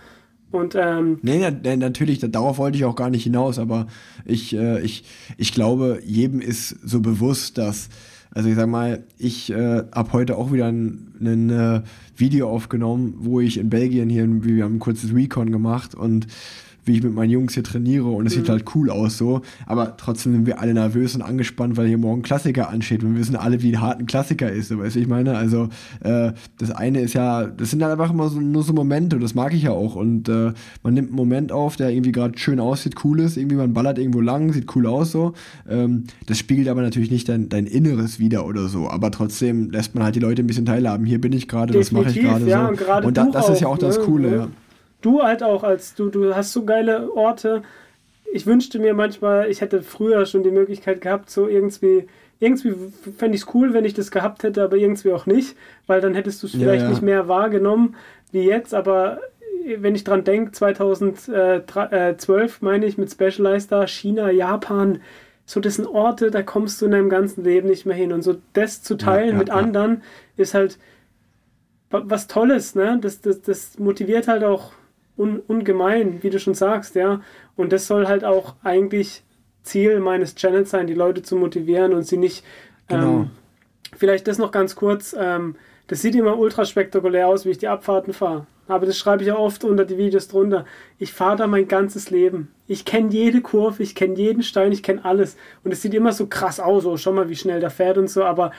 Und, ähm, nee, nee, natürlich, darauf wollte ich auch gar nicht hinaus, aber ich, äh, ich, ich glaube, jedem ist so bewusst, dass, also ich sag mal, ich äh, habe heute auch wieder ein, ein äh, Video aufgenommen, wo ich in Belgien hier, wir haben ein kurzes Recon gemacht und wie ich mit meinen Jungs hier trainiere und es mhm. sieht halt cool aus so. Aber trotzdem sind wir alle nervös und angespannt, weil hier morgen Klassiker ansteht und wir wissen alle, wie hart ein Klassiker ist, so weißt du, ich meine. Also äh, das eine ist ja, das sind halt einfach immer so, nur so Momente und das mag ich ja auch. Und äh, man nimmt einen Moment auf, der irgendwie gerade schön aussieht, cool ist, irgendwie man ballert irgendwo lang, sieht cool aus so. Ähm, das spiegelt aber natürlich nicht dein, dein Inneres wieder oder so. Aber trotzdem lässt man halt die Leute ein bisschen teilhaben. Hier bin ich gerade, das mache ich gerade ja, so. Und, und da, das ist ja auch das ne? Coole, ja du halt auch als du, du hast so geile Orte. Ich wünschte mir manchmal, ich hätte früher schon die Möglichkeit gehabt, so irgendwie, irgendwie fände ich es cool, wenn ich das gehabt hätte, aber irgendwie auch nicht, weil dann hättest du es vielleicht ja, ja. nicht mehr wahrgenommen wie jetzt, aber wenn ich dran denke, 2012 meine ich mit Specialized da, China, Japan, so das sind Orte, da kommst du in deinem ganzen Leben nicht mehr hin. Und so das zu teilen ja, ja, mit ja. anderen ist halt was Tolles, ne? Das, das, das motiviert halt auch un, ungemein, wie du schon sagst, ja. Und das soll halt auch eigentlich Ziel meines Channels sein, die Leute zu motivieren und sie nicht. Genau. Ähm, vielleicht das noch ganz kurz. Ähm, das sieht immer ultra spektakulär aus, wie ich die Abfahrten fahre. Aber das schreibe ich auch oft unter die Videos drunter. Ich fahre da mein ganzes Leben. Ich kenne jede Kurve, ich kenne jeden Stein, ich kenne alles. Und es sieht immer so krass aus, oh, schau mal, wie schnell der fährt und so. Aber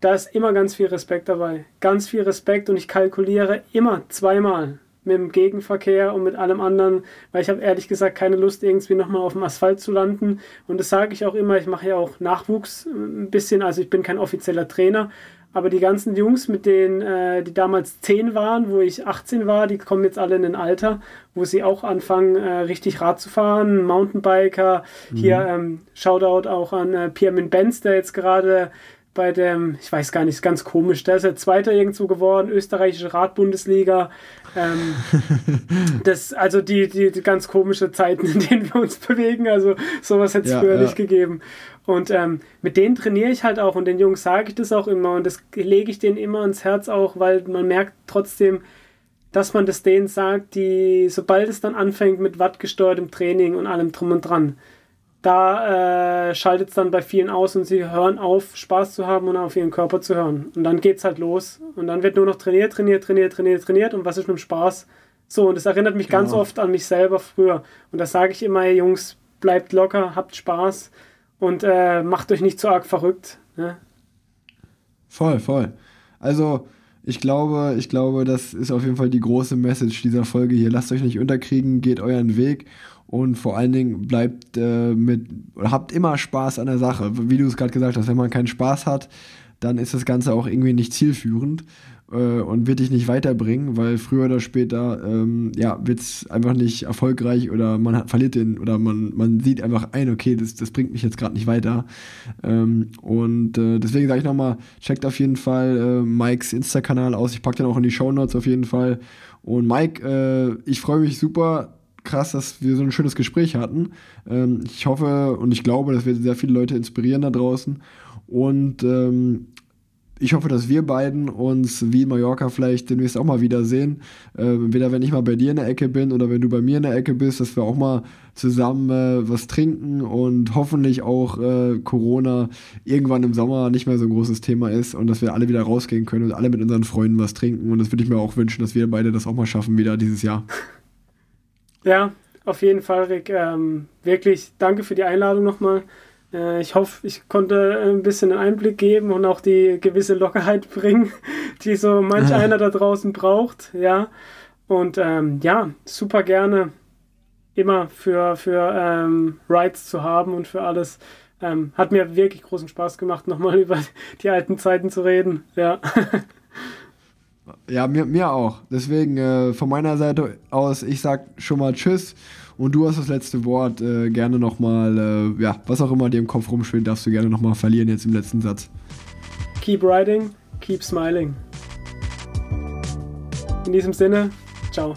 da ist immer ganz viel Respekt dabei. Ganz viel Respekt und ich kalkuliere immer zweimal mit dem Gegenverkehr und mit allem anderen, weil ich habe ehrlich gesagt keine Lust, irgendwie nochmal auf dem Asphalt zu landen. Und das sage ich auch immer, ich mache ja auch Nachwuchs ein bisschen, also ich bin kein offizieller Trainer, aber die ganzen Jungs, mit denen, äh, die damals 10 waren, wo ich 18 war, die kommen jetzt alle in ein Alter, wo sie auch anfangen, äh, richtig Rad zu fahren. Mountainbiker. Mhm. Hier ähm, Shoutout auch an äh, Piermin Benz, der jetzt gerade bei dem, ich weiß gar nicht, ist ganz komisch, der ist ja Zweiter irgendwo geworden, österreichische Radbundesliga. Ähm, das, also die, die, die, ganz komische Zeiten, in denen wir uns bewegen, also sowas hätte es ja, früher ja. nicht gegeben. Und ähm, mit denen trainiere ich halt auch und den Jungs sage ich das auch immer und das lege ich denen immer ins Herz auch, weil man merkt trotzdem, dass man das denen sagt, die, sobald es dann anfängt mit wattgesteuertem Training und allem drum und dran, da äh, schaltet es dann bei vielen aus und sie hören auf, Spaß zu haben und auf ihren Körper zu hören. Und dann geht es halt los. Und dann wird nur noch trainiert, trainiert, trainiert, trainiert, trainiert. Und was ist mit dem Spaß? So, und das erinnert mich genau. ganz oft an mich selber früher. Und da sage ich immer, hey Jungs, bleibt locker, habt Spaß und äh, macht euch nicht zu arg verrückt. Ne? Voll, voll. Also, ich glaube, ich glaube, das ist auf jeden Fall die große Message dieser Folge hier. Lasst euch nicht unterkriegen, geht euren Weg und vor allen Dingen bleibt äh, mit, habt immer Spaß an der Sache. Wie du es gerade gesagt hast, wenn man keinen Spaß hat, dann ist das Ganze auch irgendwie nicht zielführend äh, und wird dich nicht weiterbringen, weil früher oder später ähm, ja, wird es einfach nicht erfolgreich oder man hat, verliert den oder man, man sieht einfach ein, okay, das, das bringt mich jetzt gerade nicht weiter. Ähm, und äh, deswegen sage ich nochmal, checkt auf jeden Fall äh, Mikes Insta-Kanal aus. Ich packe den auch in die Show Notes auf jeden Fall. Und Mike, äh, ich freue mich super krass, dass wir so ein schönes Gespräch hatten. Ähm, ich hoffe und ich glaube, dass wir sehr viele Leute inspirieren da draußen. Und ähm, ich hoffe, dass wir beiden uns wie in Mallorca vielleicht demnächst auch mal wiedersehen. Äh, entweder wenn ich mal bei dir in der Ecke bin oder wenn du bei mir in der Ecke bist, dass wir auch mal zusammen äh, was trinken und hoffentlich auch äh, Corona irgendwann im Sommer nicht mehr so ein großes Thema ist und dass wir alle wieder rausgehen können und alle mit unseren Freunden was trinken. Und das würde ich mir auch wünschen, dass wir beide das auch mal schaffen wieder dieses Jahr. Ja, auf jeden Fall, Rick. Ähm, wirklich danke für die Einladung nochmal. Äh, ich hoffe, ich konnte ein bisschen einen Einblick geben und auch die gewisse Lockerheit bringen, die so manch einer da draußen braucht. Ja. Und ähm, ja, super gerne immer für, für ähm, Rides zu haben und für alles. Ähm, hat mir wirklich großen Spaß gemacht, nochmal über die alten Zeiten zu reden. Ja. Ja, mir, mir auch. Deswegen äh, von meiner Seite aus, ich sag schon mal Tschüss und du hast das letzte Wort. Äh, gerne nochmal, äh, ja, was auch immer dir im Kopf rumschwingt, darfst du gerne nochmal verlieren jetzt im letzten Satz. Keep riding, keep smiling. In diesem Sinne, ciao.